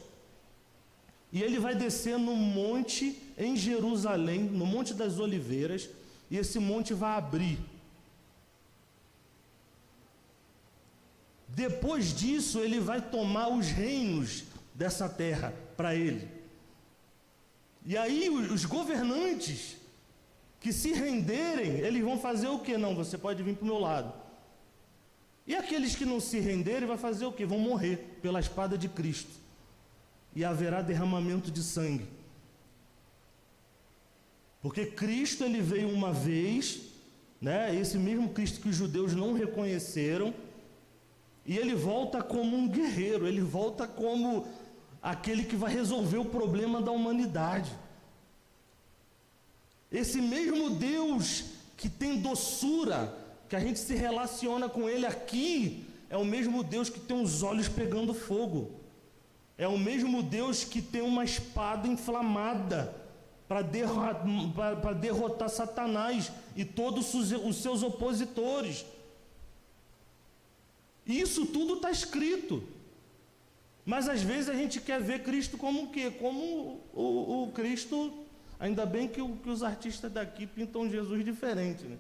e ele vai descer no monte em Jerusalém, no Monte das Oliveiras, e esse monte vai abrir. Depois disso, ele vai tomar os reinos dessa terra para ele. E aí, os governantes que se renderem, eles vão fazer o que? Não, você pode vir para o meu lado. E aqueles que não se renderem, vai fazer o que? Vão morrer pela espada de Cristo. E haverá derramamento de sangue. Porque Cristo ele veio uma vez, né? Esse mesmo Cristo que os judeus não reconheceram, e ele volta como um guerreiro, ele volta como aquele que vai resolver o problema da humanidade. Esse mesmo Deus que tem doçura, que a gente se relaciona com ele aqui, é o mesmo Deus que tem os olhos pegando fogo. É o mesmo Deus que tem uma espada inflamada para derrotar, derrotar Satanás e todos os seus opositores. Isso tudo está escrito. Mas às vezes a gente quer ver Cristo como o quê? Como o, o, Cristo. Ainda bem que, o, que, os artistas daqui pintam Jesus diferente, né?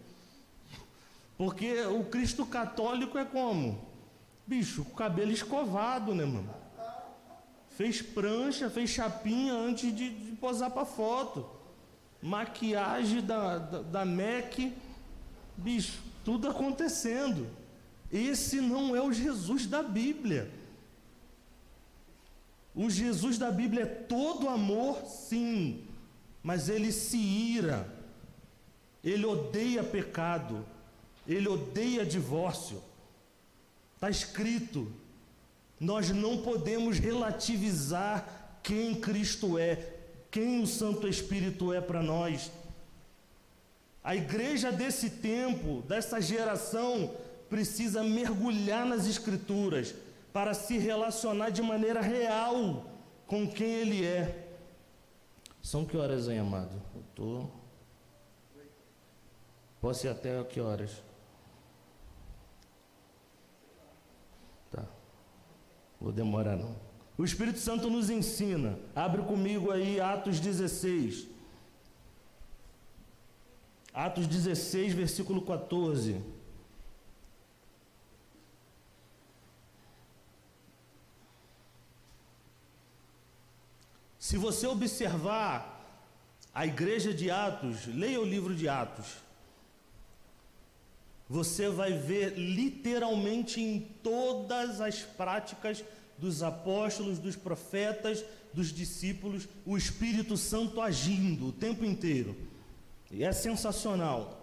Porque o Cristo católico é como? Bicho, com cabelo escovado, né, mano? Fez prancha, fez chapinha antes de, de posar para foto. Maquiagem da, da, da MEC. Bicho, tudo acontecendo. Esse não é o Jesus da Bíblia. O Jesus da Bíblia é todo amor, sim, mas ele se ira, ele odeia pecado, ele odeia divórcio. Está escrito, nós não podemos relativizar quem Cristo é, quem o Santo Espírito é para nós. A igreja desse tempo, dessa geração, precisa mergulhar nas Escrituras para se relacionar de maneira real com quem Ele é. São que horas, hein, amado? Eu tô. Posso ir até que horas? Tá. Vou demorar não. O Espírito Santo nos ensina. Abre comigo aí Atos 16. Atos 16, versículo 14. Se você observar a igreja de Atos, leia o livro de Atos, você vai ver literalmente em todas as práticas dos apóstolos, dos profetas, dos discípulos, o Espírito Santo agindo o tempo inteiro. E é sensacional.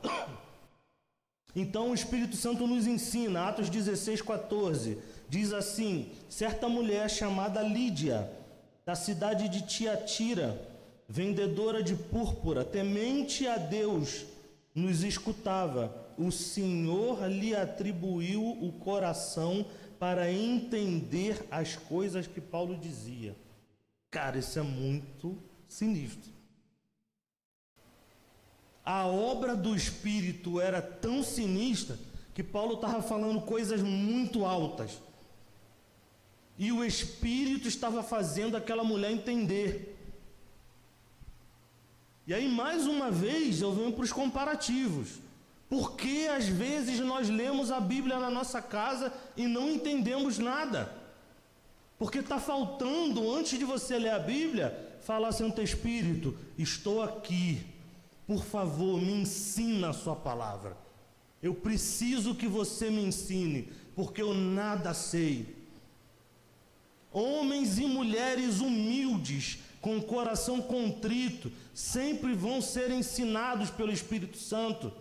Então o Espírito Santo nos ensina, Atos 16, 14, diz assim: certa mulher chamada Lídia da cidade de Tiatira, vendedora de púrpura, temente a Deus, nos escutava. O Senhor lhe atribuiu o coração para entender as coisas que Paulo dizia. Cara, isso é muito sinistro. A obra do Espírito era tão sinistra que Paulo estava falando coisas muito altas. E o Espírito estava fazendo aquela mulher entender. E aí, mais uma vez, eu venho para os comparativos. Porque às vezes nós lemos a Bíblia na nossa casa e não entendemos nada? Porque está faltando, antes de você ler a Bíblia, falar, Santo Espírito, estou aqui, por favor, me ensina a Sua palavra. Eu preciso que você me ensine, porque eu nada sei. Homens e mulheres humildes, com coração contrito, sempre vão ser ensinados pelo Espírito Santo.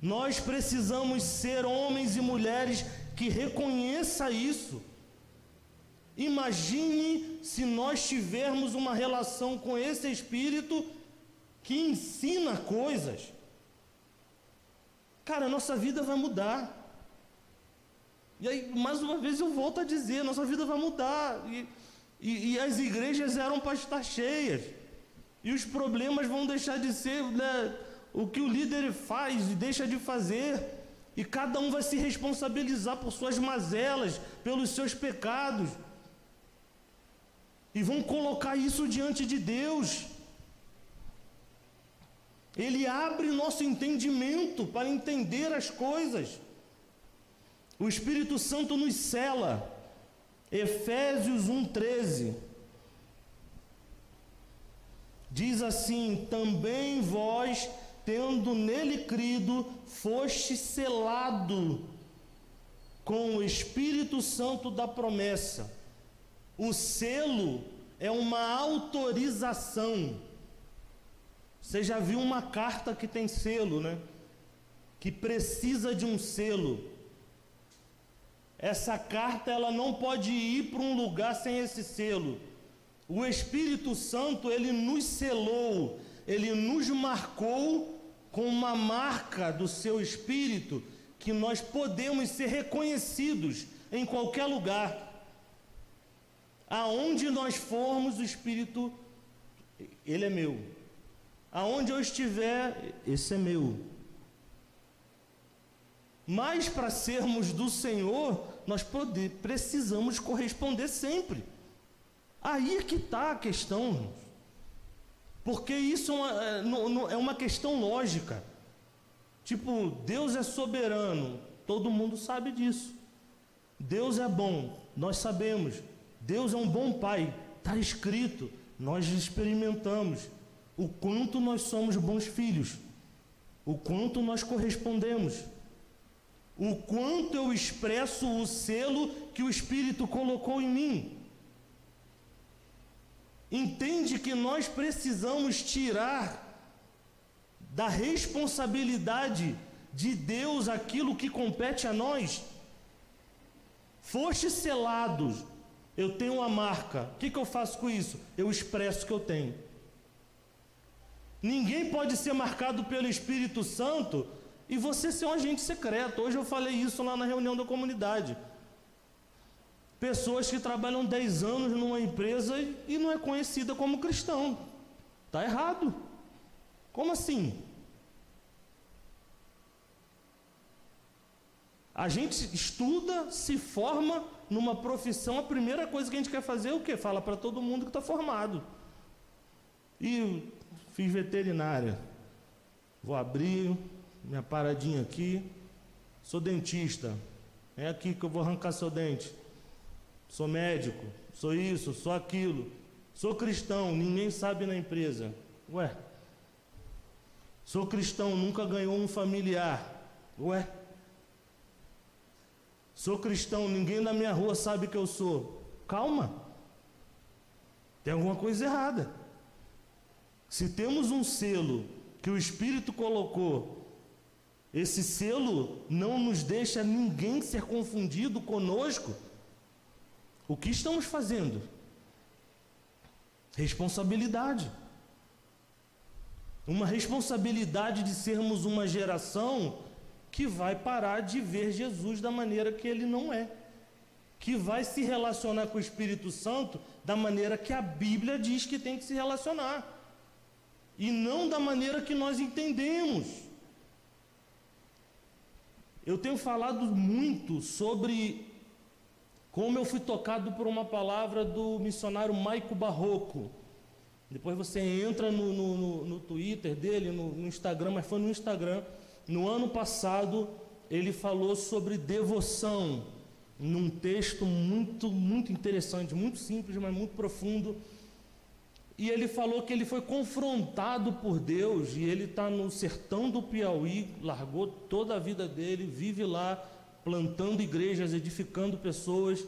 Nós precisamos ser homens e mulheres que reconheça isso. Imagine se nós tivermos uma relação com esse Espírito que ensina coisas. Cara, a nossa vida vai mudar. E aí, mais uma vez, eu volto a dizer: nossa vida vai mudar. E, e, e as igrejas eram para estar cheias. E os problemas vão deixar de ser né, o que o líder faz e deixa de fazer. E cada um vai se responsabilizar por suas mazelas, pelos seus pecados. E vão colocar isso diante de Deus. Ele abre nosso entendimento para entender as coisas. O Espírito Santo nos cela. Efésios 1:13 diz assim: Também vós, tendo nele crido, foste selado com o Espírito Santo da promessa. O selo é uma autorização. Você já viu uma carta que tem selo, né? Que precisa de um selo. Essa carta ela não pode ir para um lugar sem esse selo. O Espírito Santo ele nos selou, ele nos marcou com uma marca do seu espírito que nós podemos ser reconhecidos em qualquer lugar. Aonde nós formos, o espírito ele é meu. Aonde eu estiver, esse é meu. Mas para sermos do Senhor, nós poder, precisamos corresponder sempre. Aí é que está a questão, porque isso é uma, é, é uma questão lógica. Tipo, Deus é soberano, todo mundo sabe disso. Deus é bom, nós sabemos. Deus é um bom pai, está escrito, nós experimentamos o quanto nós somos bons filhos, o quanto nós correspondemos, o quanto eu expresso o selo que o Espírito colocou em mim. Entende que nós precisamos tirar da responsabilidade de Deus aquilo que compete a nós. Foste selados, eu tenho uma marca. O que, que eu faço com isso? Eu expresso o que eu tenho. Ninguém pode ser marcado pelo Espírito Santo e você ser um agente secreto. Hoje eu falei isso lá na reunião da comunidade. Pessoas que trabalham 10 anos numa empresa e não é conhecida como cristão. Está errado. Como assim? A gente estuda, se forma numa profissão, a primeira coisa que a gente quer fazer é o quê? Fala para todo mundo que está formado. E fiz veterinária. Vou abrir minha paradinha aqui. Sou dentista. É aqui que eu vou arrancar seu dente sou médico, sou isso, sou aquilo, sou cristão, ninguém sabe na empresa. Ué, sou cristão, nunca ganhou um familiar. Ué, sou cristão, ninguém na minha rua sabe que eu sou. Calma, tem alguma coisa errada. Se temos um selo que o Espírito colocou, esse selo não nos deixa ninguém ser confundido conosco o que estamos fazendo? Responsabilidade. Uma responsabilidade de sermos uma geração que vai parar de ver Jesus da maneira que ele não é. Que vai se relacionar com o Espírito Santo da maneira que a Bíblia diz que tem que se relacionar. E não da maneira que nós entendemos. Eu tenho falado muito sobre como eu fui tocado por uma palavra do missionário Maico Barroco. Depois você entra no, no, no, no Twitter dele, no, Instagram, mas foi no Instagram. No ano passado, ele falou sobre devoção, num texto muito, muito interessante, muito simples, mas muito profundo. E ele falou que ele foi confrontado por Deus, e ele está no sertão do Piauí, largou toda a vida dele, vive lá, plantando igrejas, edificando pessoas.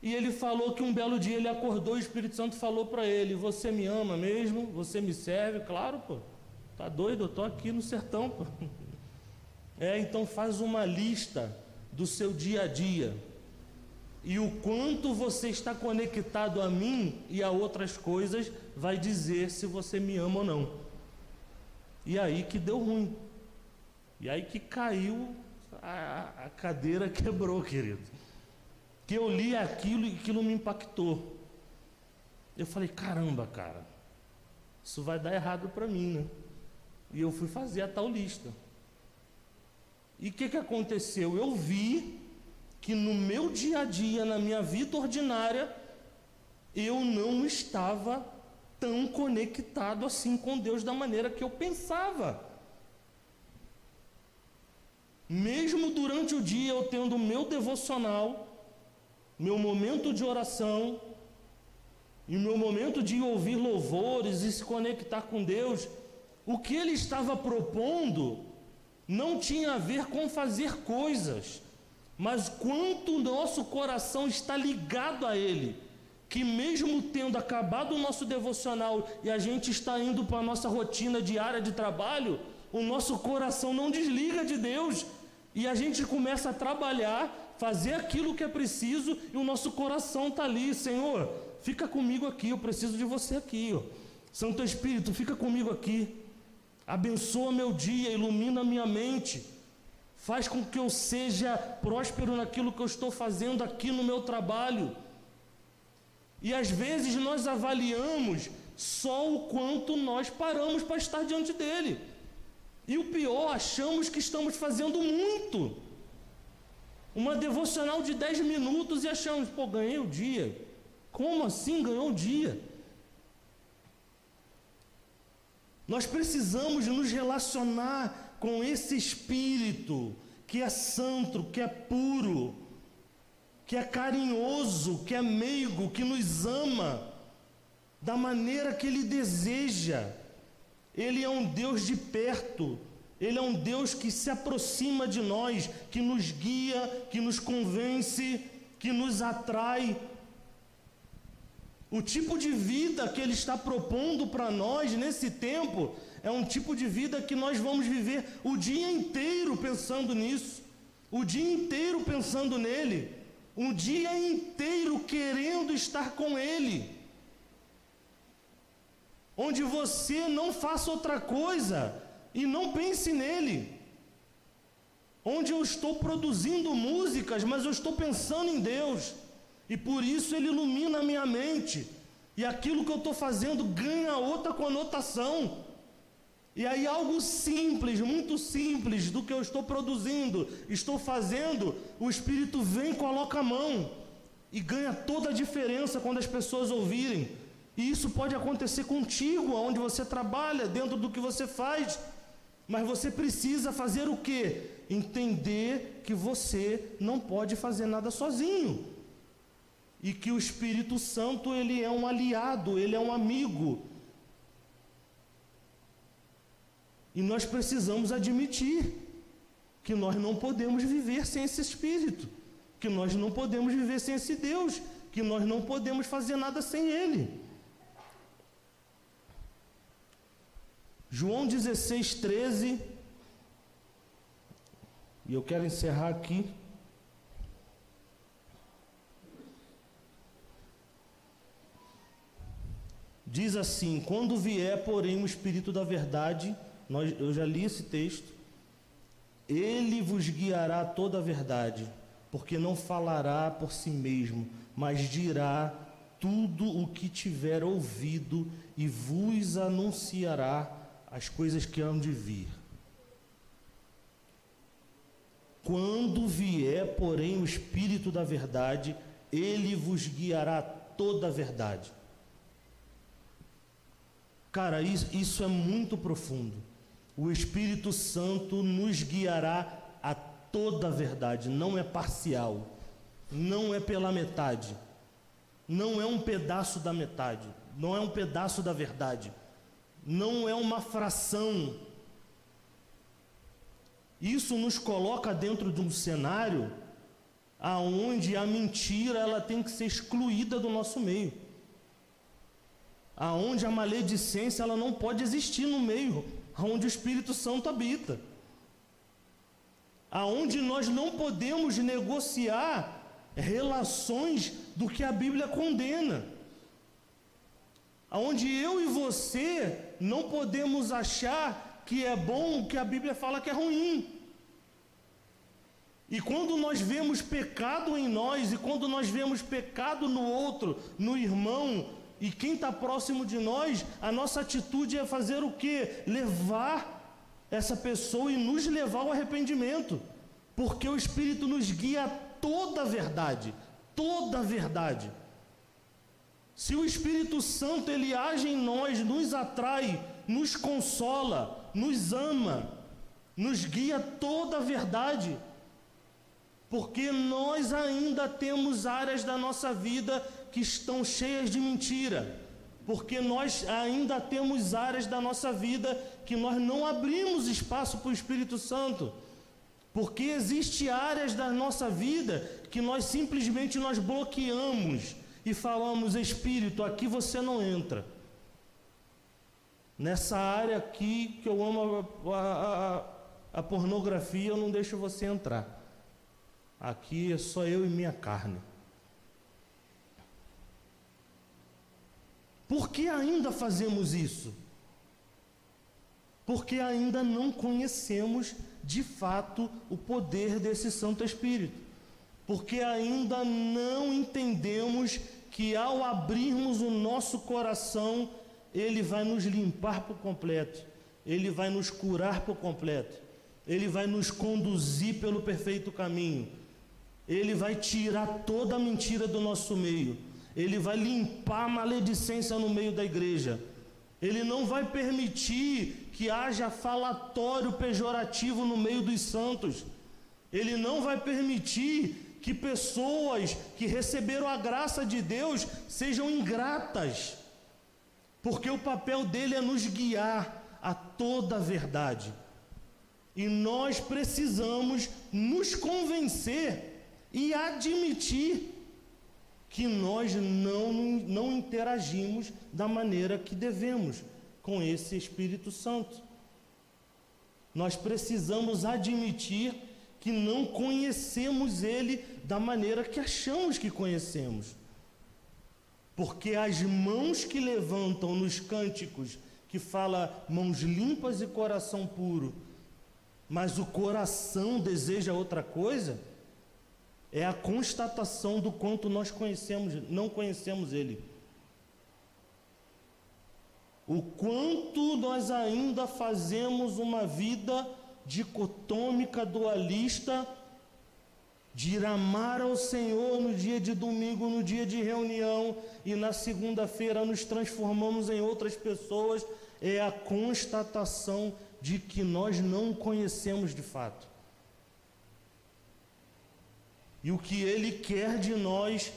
E ele falou que um belo dia ele acordou e o Espírito Santo falou para ele: Você me ama mesmo? Você me serve? Claro, pô. Tá doido? Eu tô aqui no sertão, pô. É, então faz uma lista do seu dia a dia e o quanto você está conectado a mim e a outras coisas vai dizer se você me ama ou não. E aí que deu ruim. E aí que caiu a, a cadeira quebrou, querido. Que eu li aquilo e aquilo me impactou. Eu falei, caramba, cara, isso vai dar errado para mim, né? E eu fui fazer a tal lista. E o que, que aconteceu? Eu vi que no meu dia a dia, na minha vida ordinária, eu não estava tão conectado assim com Deus da maneira que eu pensava. Mesmo durante o dia eu tendo meu devocional, meu momento de oração, e meu momento de ouvir louvores e se conectar com Deus, o que ele estava propondo não tinha a ver com fazer coisas, mas quanto o nosso coração está ligado a Ele. que mesmo tendo acabado o nosso devocional e a gente está indo para a nossa rotina diária de trabalho, o nosso coração não desliga de Deus e a gente começa a trabalhar, fazer aquilo que é preciso e o nosso coração está ali, Senhor, fica comigo aqui, eu preciso de você aqui, ó. Santo Espírito, fica comigo aqui, abençoa meu dia, ilumina minha mente, faz com que eu seja próspero naquilo que eu estou fazendo aqui no meu trabalho e às vezes nós avaliamos só o quanto nós paramos para estar diante dele. E o pior, achamos que estamos fazendo muito. Uma devocional de 10 minutos e achamos, pô, ganhei o dia. Como assim ganhou o dia? Nós precisamos nos relacionar com esse espírito que é santo, que é puro que é carinhoso, que é meigo, que nos ama da maneira que Ele deseja. Ele é um Deus de perto, Ele é um Deus que se aproxima de nós, que nos guia, que nos convence, que nos atrai. O tipo de vida que Ele está propondo para nós nesse tempo é um tipo de vida que nós vamos viver o dia inteiro pensando nisso, o dia inteiro pensando nele um dia inteiro querendo estar com Ele, onde você não faça outra coisa e não pense nele, onde eu estou produzindo músicas, mas eu estou pensando em Deus, e por isso Ele ilumina a minha mente, e aquilo que eu estou fazendo ganha outra conotação. E aí, algo simples, muito simples do que eu estou produzindo, estou fazendo, o Espírito vem, coloca a mão e ganha toda a diferença quando as pessoas ouvirem. E isso pode acontecer contigo, onde você trabalha, dentro do que você faz. Mas você precisa fazer o que? Entender que você não pode fazer nada sozinho. E que o Espírito Santo, ele é um aliado, ele é um amigo E nós precisamos admitir que nós não podemos viver sem esse Espírito, que nós não podemos viver sem esse Deus, que nós não podemos fazer nada sem Ele. João 16, 13. E eu quero encerrar aqui. Diz assim: Quando vier, porém, o Espírito da Verdade nós, eu já li esse texto. Ele vos guiará toda a verdade, porque não falará por si mesmo, mas dirá tudo o que tiver ouvido e vos anunciará as coisas que hão de vir. Quando vier, porém, o Espírito da Verdade, ele vos guiará toda a verdade. Cara, isso, isso é muito profundo o Espírito Santo nos guiará a toda a verdade, não é parcial, não é pela metade, não é um pedaço da metade, não é um pedaço da verdade, não é uma fração. Isso nos coloca dentro de um cenário aonde a mentira ela tem que ser excluída do nosso meio. Aonde a maledicência ela não pode existir no meio onde o Espírito Santo habita. Aonde nós não podemos negociar relações do que a Bíblia condena. Aonde eu e você não podemos achar que é bom o que a Bíblia fala que é ruim. E quando nós vemos pecado em nós, e quando nós vemos pecado no outro, no irmão, e quem está próximo de nós, a nossa atitude é fazer o que? Levar essa pessoa e nos levar ao arrependimento, porque o Espírito nos guia a toda a verdade, toda a verdade. Se o Espírito Santo ele age em nós, nos atrai, nos consola, nos ama, nos guia toda a verdade, porque nós ainda temos áreas da nossa vida que estão cheias de mentira, porque nós ainda temos áreas da nossa vida que nós não abrimos espaço para o Espírito Santo. Porque existe áreas da nossa vida que nós simplesmente nós bloqueamos e falamos: Espírito, aqui você não entra. Nessa área aqui que eu amo a, a, a, a pornografia, eu não deixo você entrar. Aqui é só eu e minha carne. Por que ainda fazemos isso? Porque ainda não conhecemos de fato o poder desse Santo Espírito. Porque ainda não entendemos que ao abrirmos o nosso coração, ele vai nos limpar por completo, ele vai nos curar por completo, ele vai nos conduzir pelo perfeito caminho, ele vai tirar toda a mentira do nosso meio ele vai limpar a maledicência no meio da igreja. Ele não vai permitir que haja falatório pejorativo no meio dos santos. Ele não vai permitir que pessoas que receberam a graça de Deus sejam ingratas. Porque o papel dele é nos guiar a toda a verdade. E nós precisamos nos convencer e admitir que nós não, não interagimos da maneira que devemos com esse Espírito Santo. Nós precisamos admitir que não conhecemos Ele da maneira que achamos que conhecemos. Porque as mãos que levantam nos cânticos, que fala mãos limpas e coração puro, mas o coração deseja outra coisa, é a constatação do quanto nós conhecemos, não conhecemos Ele. O quanto nós ainda fazemos uma vida dicotômica, dualista, de amar ao Senhor no dia de domingo, no dia de reunião, e na segunda-feira nos transformamos em outras pessoas, é a constatação de que nós não conhecemos de fato. E o que Ele quer de nós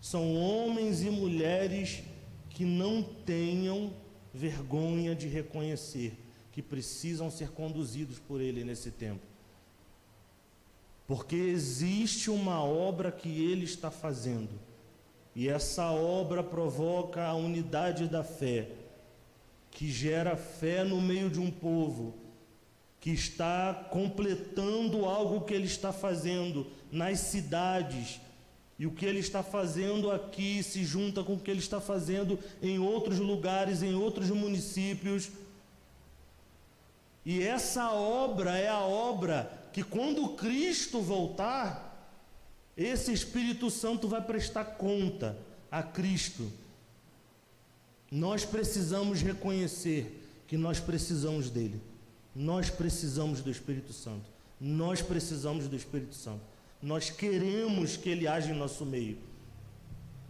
são homens e mulheres que não tenham vergonha de reconhecer que precisam ser conduzidos por Ele nesse tempo. Porque existe uma obra que Ele está fazendo, e essa obra provoca a unidade da fé, que gera fé no meio de um povo que está completando algo que ele está fazendo nas cidades. E o que ele está fazendo aqui se junta com o que ele está fazendo em outros lugares, em outros municípios. E essa obra é a obra que, quando Cristo voltar, esse Espírito Santo vai prestar conta a Cristo. Nós precisamos reconhecer que nós precisamos dele. Nós precisamos do Espírito Santo. Nós precisamos do Espírito Santo. Nós queremos que ele age em nosso meio.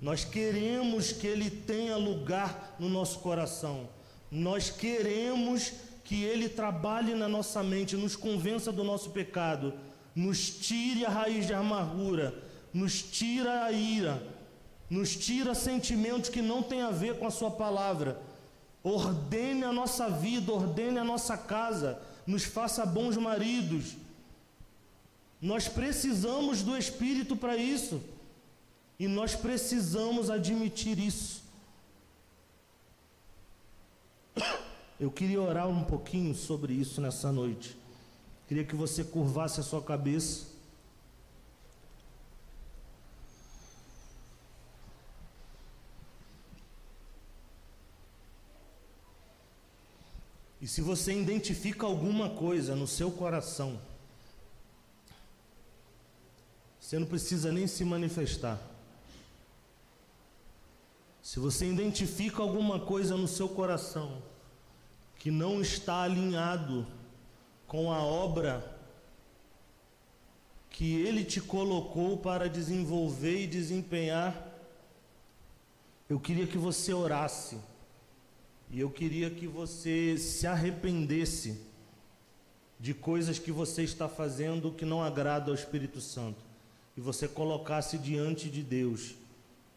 Nós queremos que ele tenha lugar no nosso coração. Nós queremos que ele trabalhe na nossa mente, nos convença do nosso pecado, nos tire a raiz de amargura, nos tira a ira, nos tira sentimentos que não têm a ver com a sua palavra ordene a nossa vida, ordene a nossa casa, nos faça bons maridos. Nós precisamos do Espírito para isso, e nós precisamos admitir isso. Eu queria orar um pouquinho sobre isso nessa noite. Queria que você curvasse a sua cabeça. E se você identifica alguma coisa no seu coração, você não precisa nem se manifestar. Se você identifica alguma coisa no seu coração que não está alinhado com a obra que Ele te colocou para desenvolver e desempenhar, eu queria que você orasse e eu queria que você se arrependesse de coisas que você está fazendo que não agrada ao Espírito Santo. E você colocasse diante de Deus: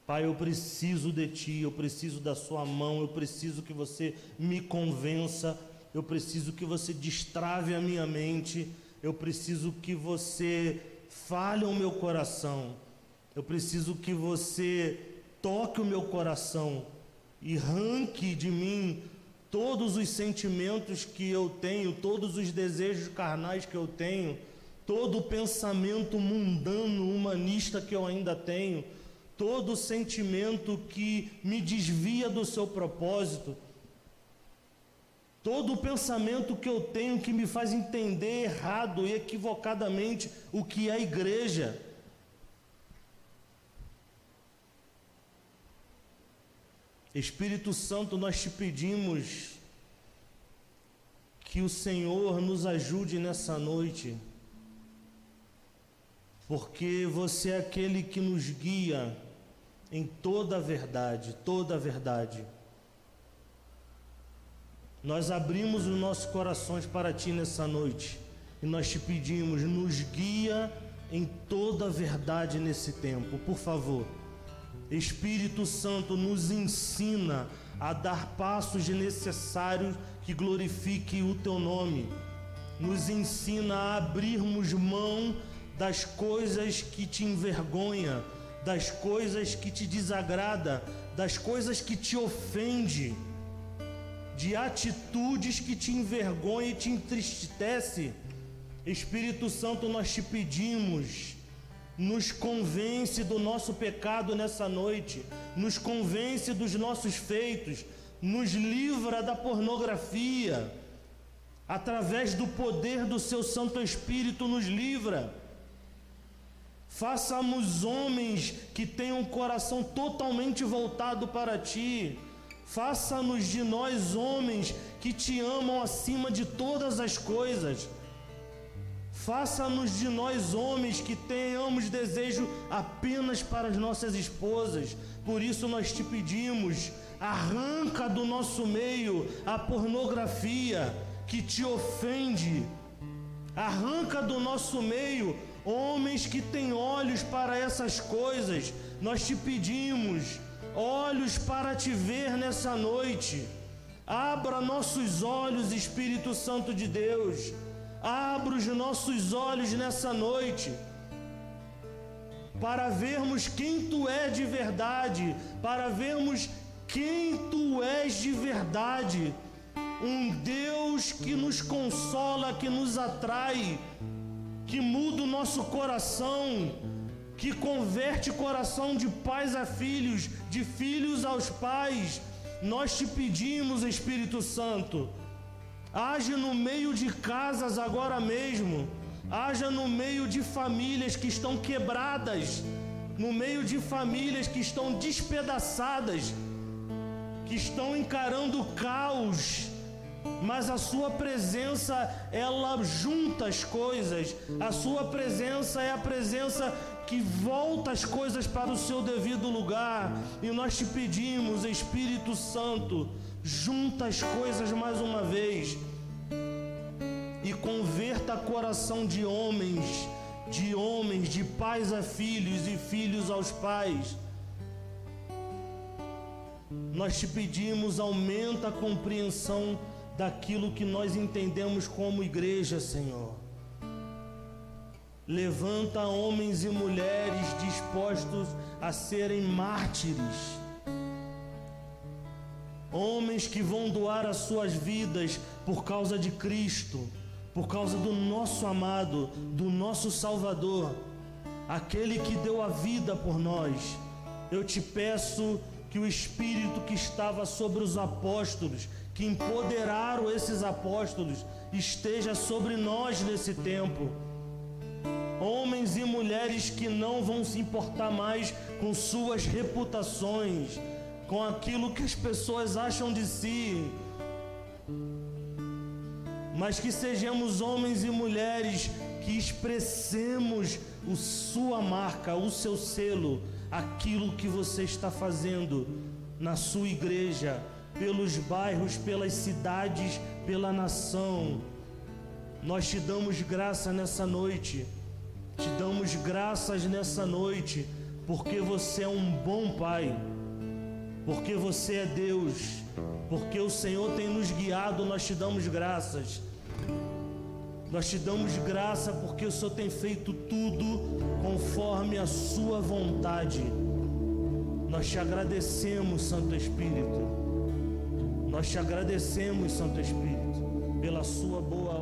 Pai, eu preciso de Ti, eu preciso da Sua mão, eu preciso que você me convença, eu preciso que você destrave a minha mente, eu preciso que você fale ao meu coração, eu preciso que você toque o meu coração e arranque de mim todos os sentimentos que eu tenho, todos os desejos carnais que eu tenho, todo o pensamento mundano, humanista que eu ainda tenho, todo sentimento que me desvia do seu propósito, todo o pensamento que eu tenho que me faz entender errado e equivocadamente o que é igreja. Espírito Santo, nós te pedimos que o Senhor nos ajude nessa noite, porque você é aquele que nos guia em toda a verdade, toda a verdade. Nós abrimos os nossos corações para ti nessa noite e nós te pedimos, nos guia em toda a verdade nesse tempo, por favor. Espírito Santo nos ensina a dar passos necessários que glorifiquem o teu nome. Nos ensina a abrirmos mão das coisas que te envergonha, das coisas que te desagrada, das coisas que te ofende, de atitudes que te envergonha e te entristece. Espírito Santo, nós te pedimos nos convence do nosso pecado nessa noite, nos convence dos nossos feitos, nos livra da pornografia, através do poder do seu Santo Espírito, nos livra. Façamos homens que tenham um coração totalmente voltado para ti. Faça-nos de nós homens que te amam acima de todas as coisas Faça-nos de nós homens que tenhamos desejo apenas para as nossas esposas. Por isso nós te pedimos, arranca do nosso meio a pornografia que te ofende. Arranca do nosso meio homens que têm olhos para essas coisas. Nós te pedimos olhos para te ver nessa noite. Abra nossos olhos, Espírito Santo de Deus Abra os nossos olhos nessa noite para vermos quem tu és de verdade, para vermos quem tu és de verdade. Um Deus que nos consola, que nos atrai, que muda o nosso coração, que converte coração de pais a filhos, de filhos aos pais. Nós te pedimos, Espírito Santo, Age no meio de casas agora mesmo. Haja no meio de famílias que estão quebradas, no meio de famílias que estão despedaçadas, que estão encarando o caos. Mas a sua presença, ela junta as coisas. A sua presença é a presença que volta as coisas para o seu devido lugar. E nós te pedimos, Espírito Santo, junta as coisas mais uma vez e converta coração de homens, de homens, de pais a filhos e filhos aos pais. Nós te pedimos, aumenta a compreensão daquilo que nós entendemos como igreja, Senhor. Levanta homens e mulheres dispostos a serem mártires homens que vão doar as suas vidas por causa de Cristo, por causa do nosso amado, do nosso Salvador, aquele que deu a vida por nós. Eu te peço que o Espírito que estava sobre os apóstolos, que empoderaram esses apóstolos, esteja sobre nós nesse tempo. Homens e mulheres que não vão se importar mais com suas reputações, com aquilo que as pessoas acham de si, mas que sejamos homens e mulheres que expressemos o sua marca, o seu selo, aquilo que você está fazendo na sua igreja, pelos bairros, pelas cidades, pela nação. Nós te damos graça nessa noite, te damos graças nessa noite, porque você é um bom Pai porque você é Deus, porque o Senhor tem nos guiado, nós te damos graças. Nós te damos graça porque o Senhor tem feito tudo conforme a sua vontade. Nós te agradecemos, Santo Espírito. Nós te agradecemos, Santo Espírito, pela sua boa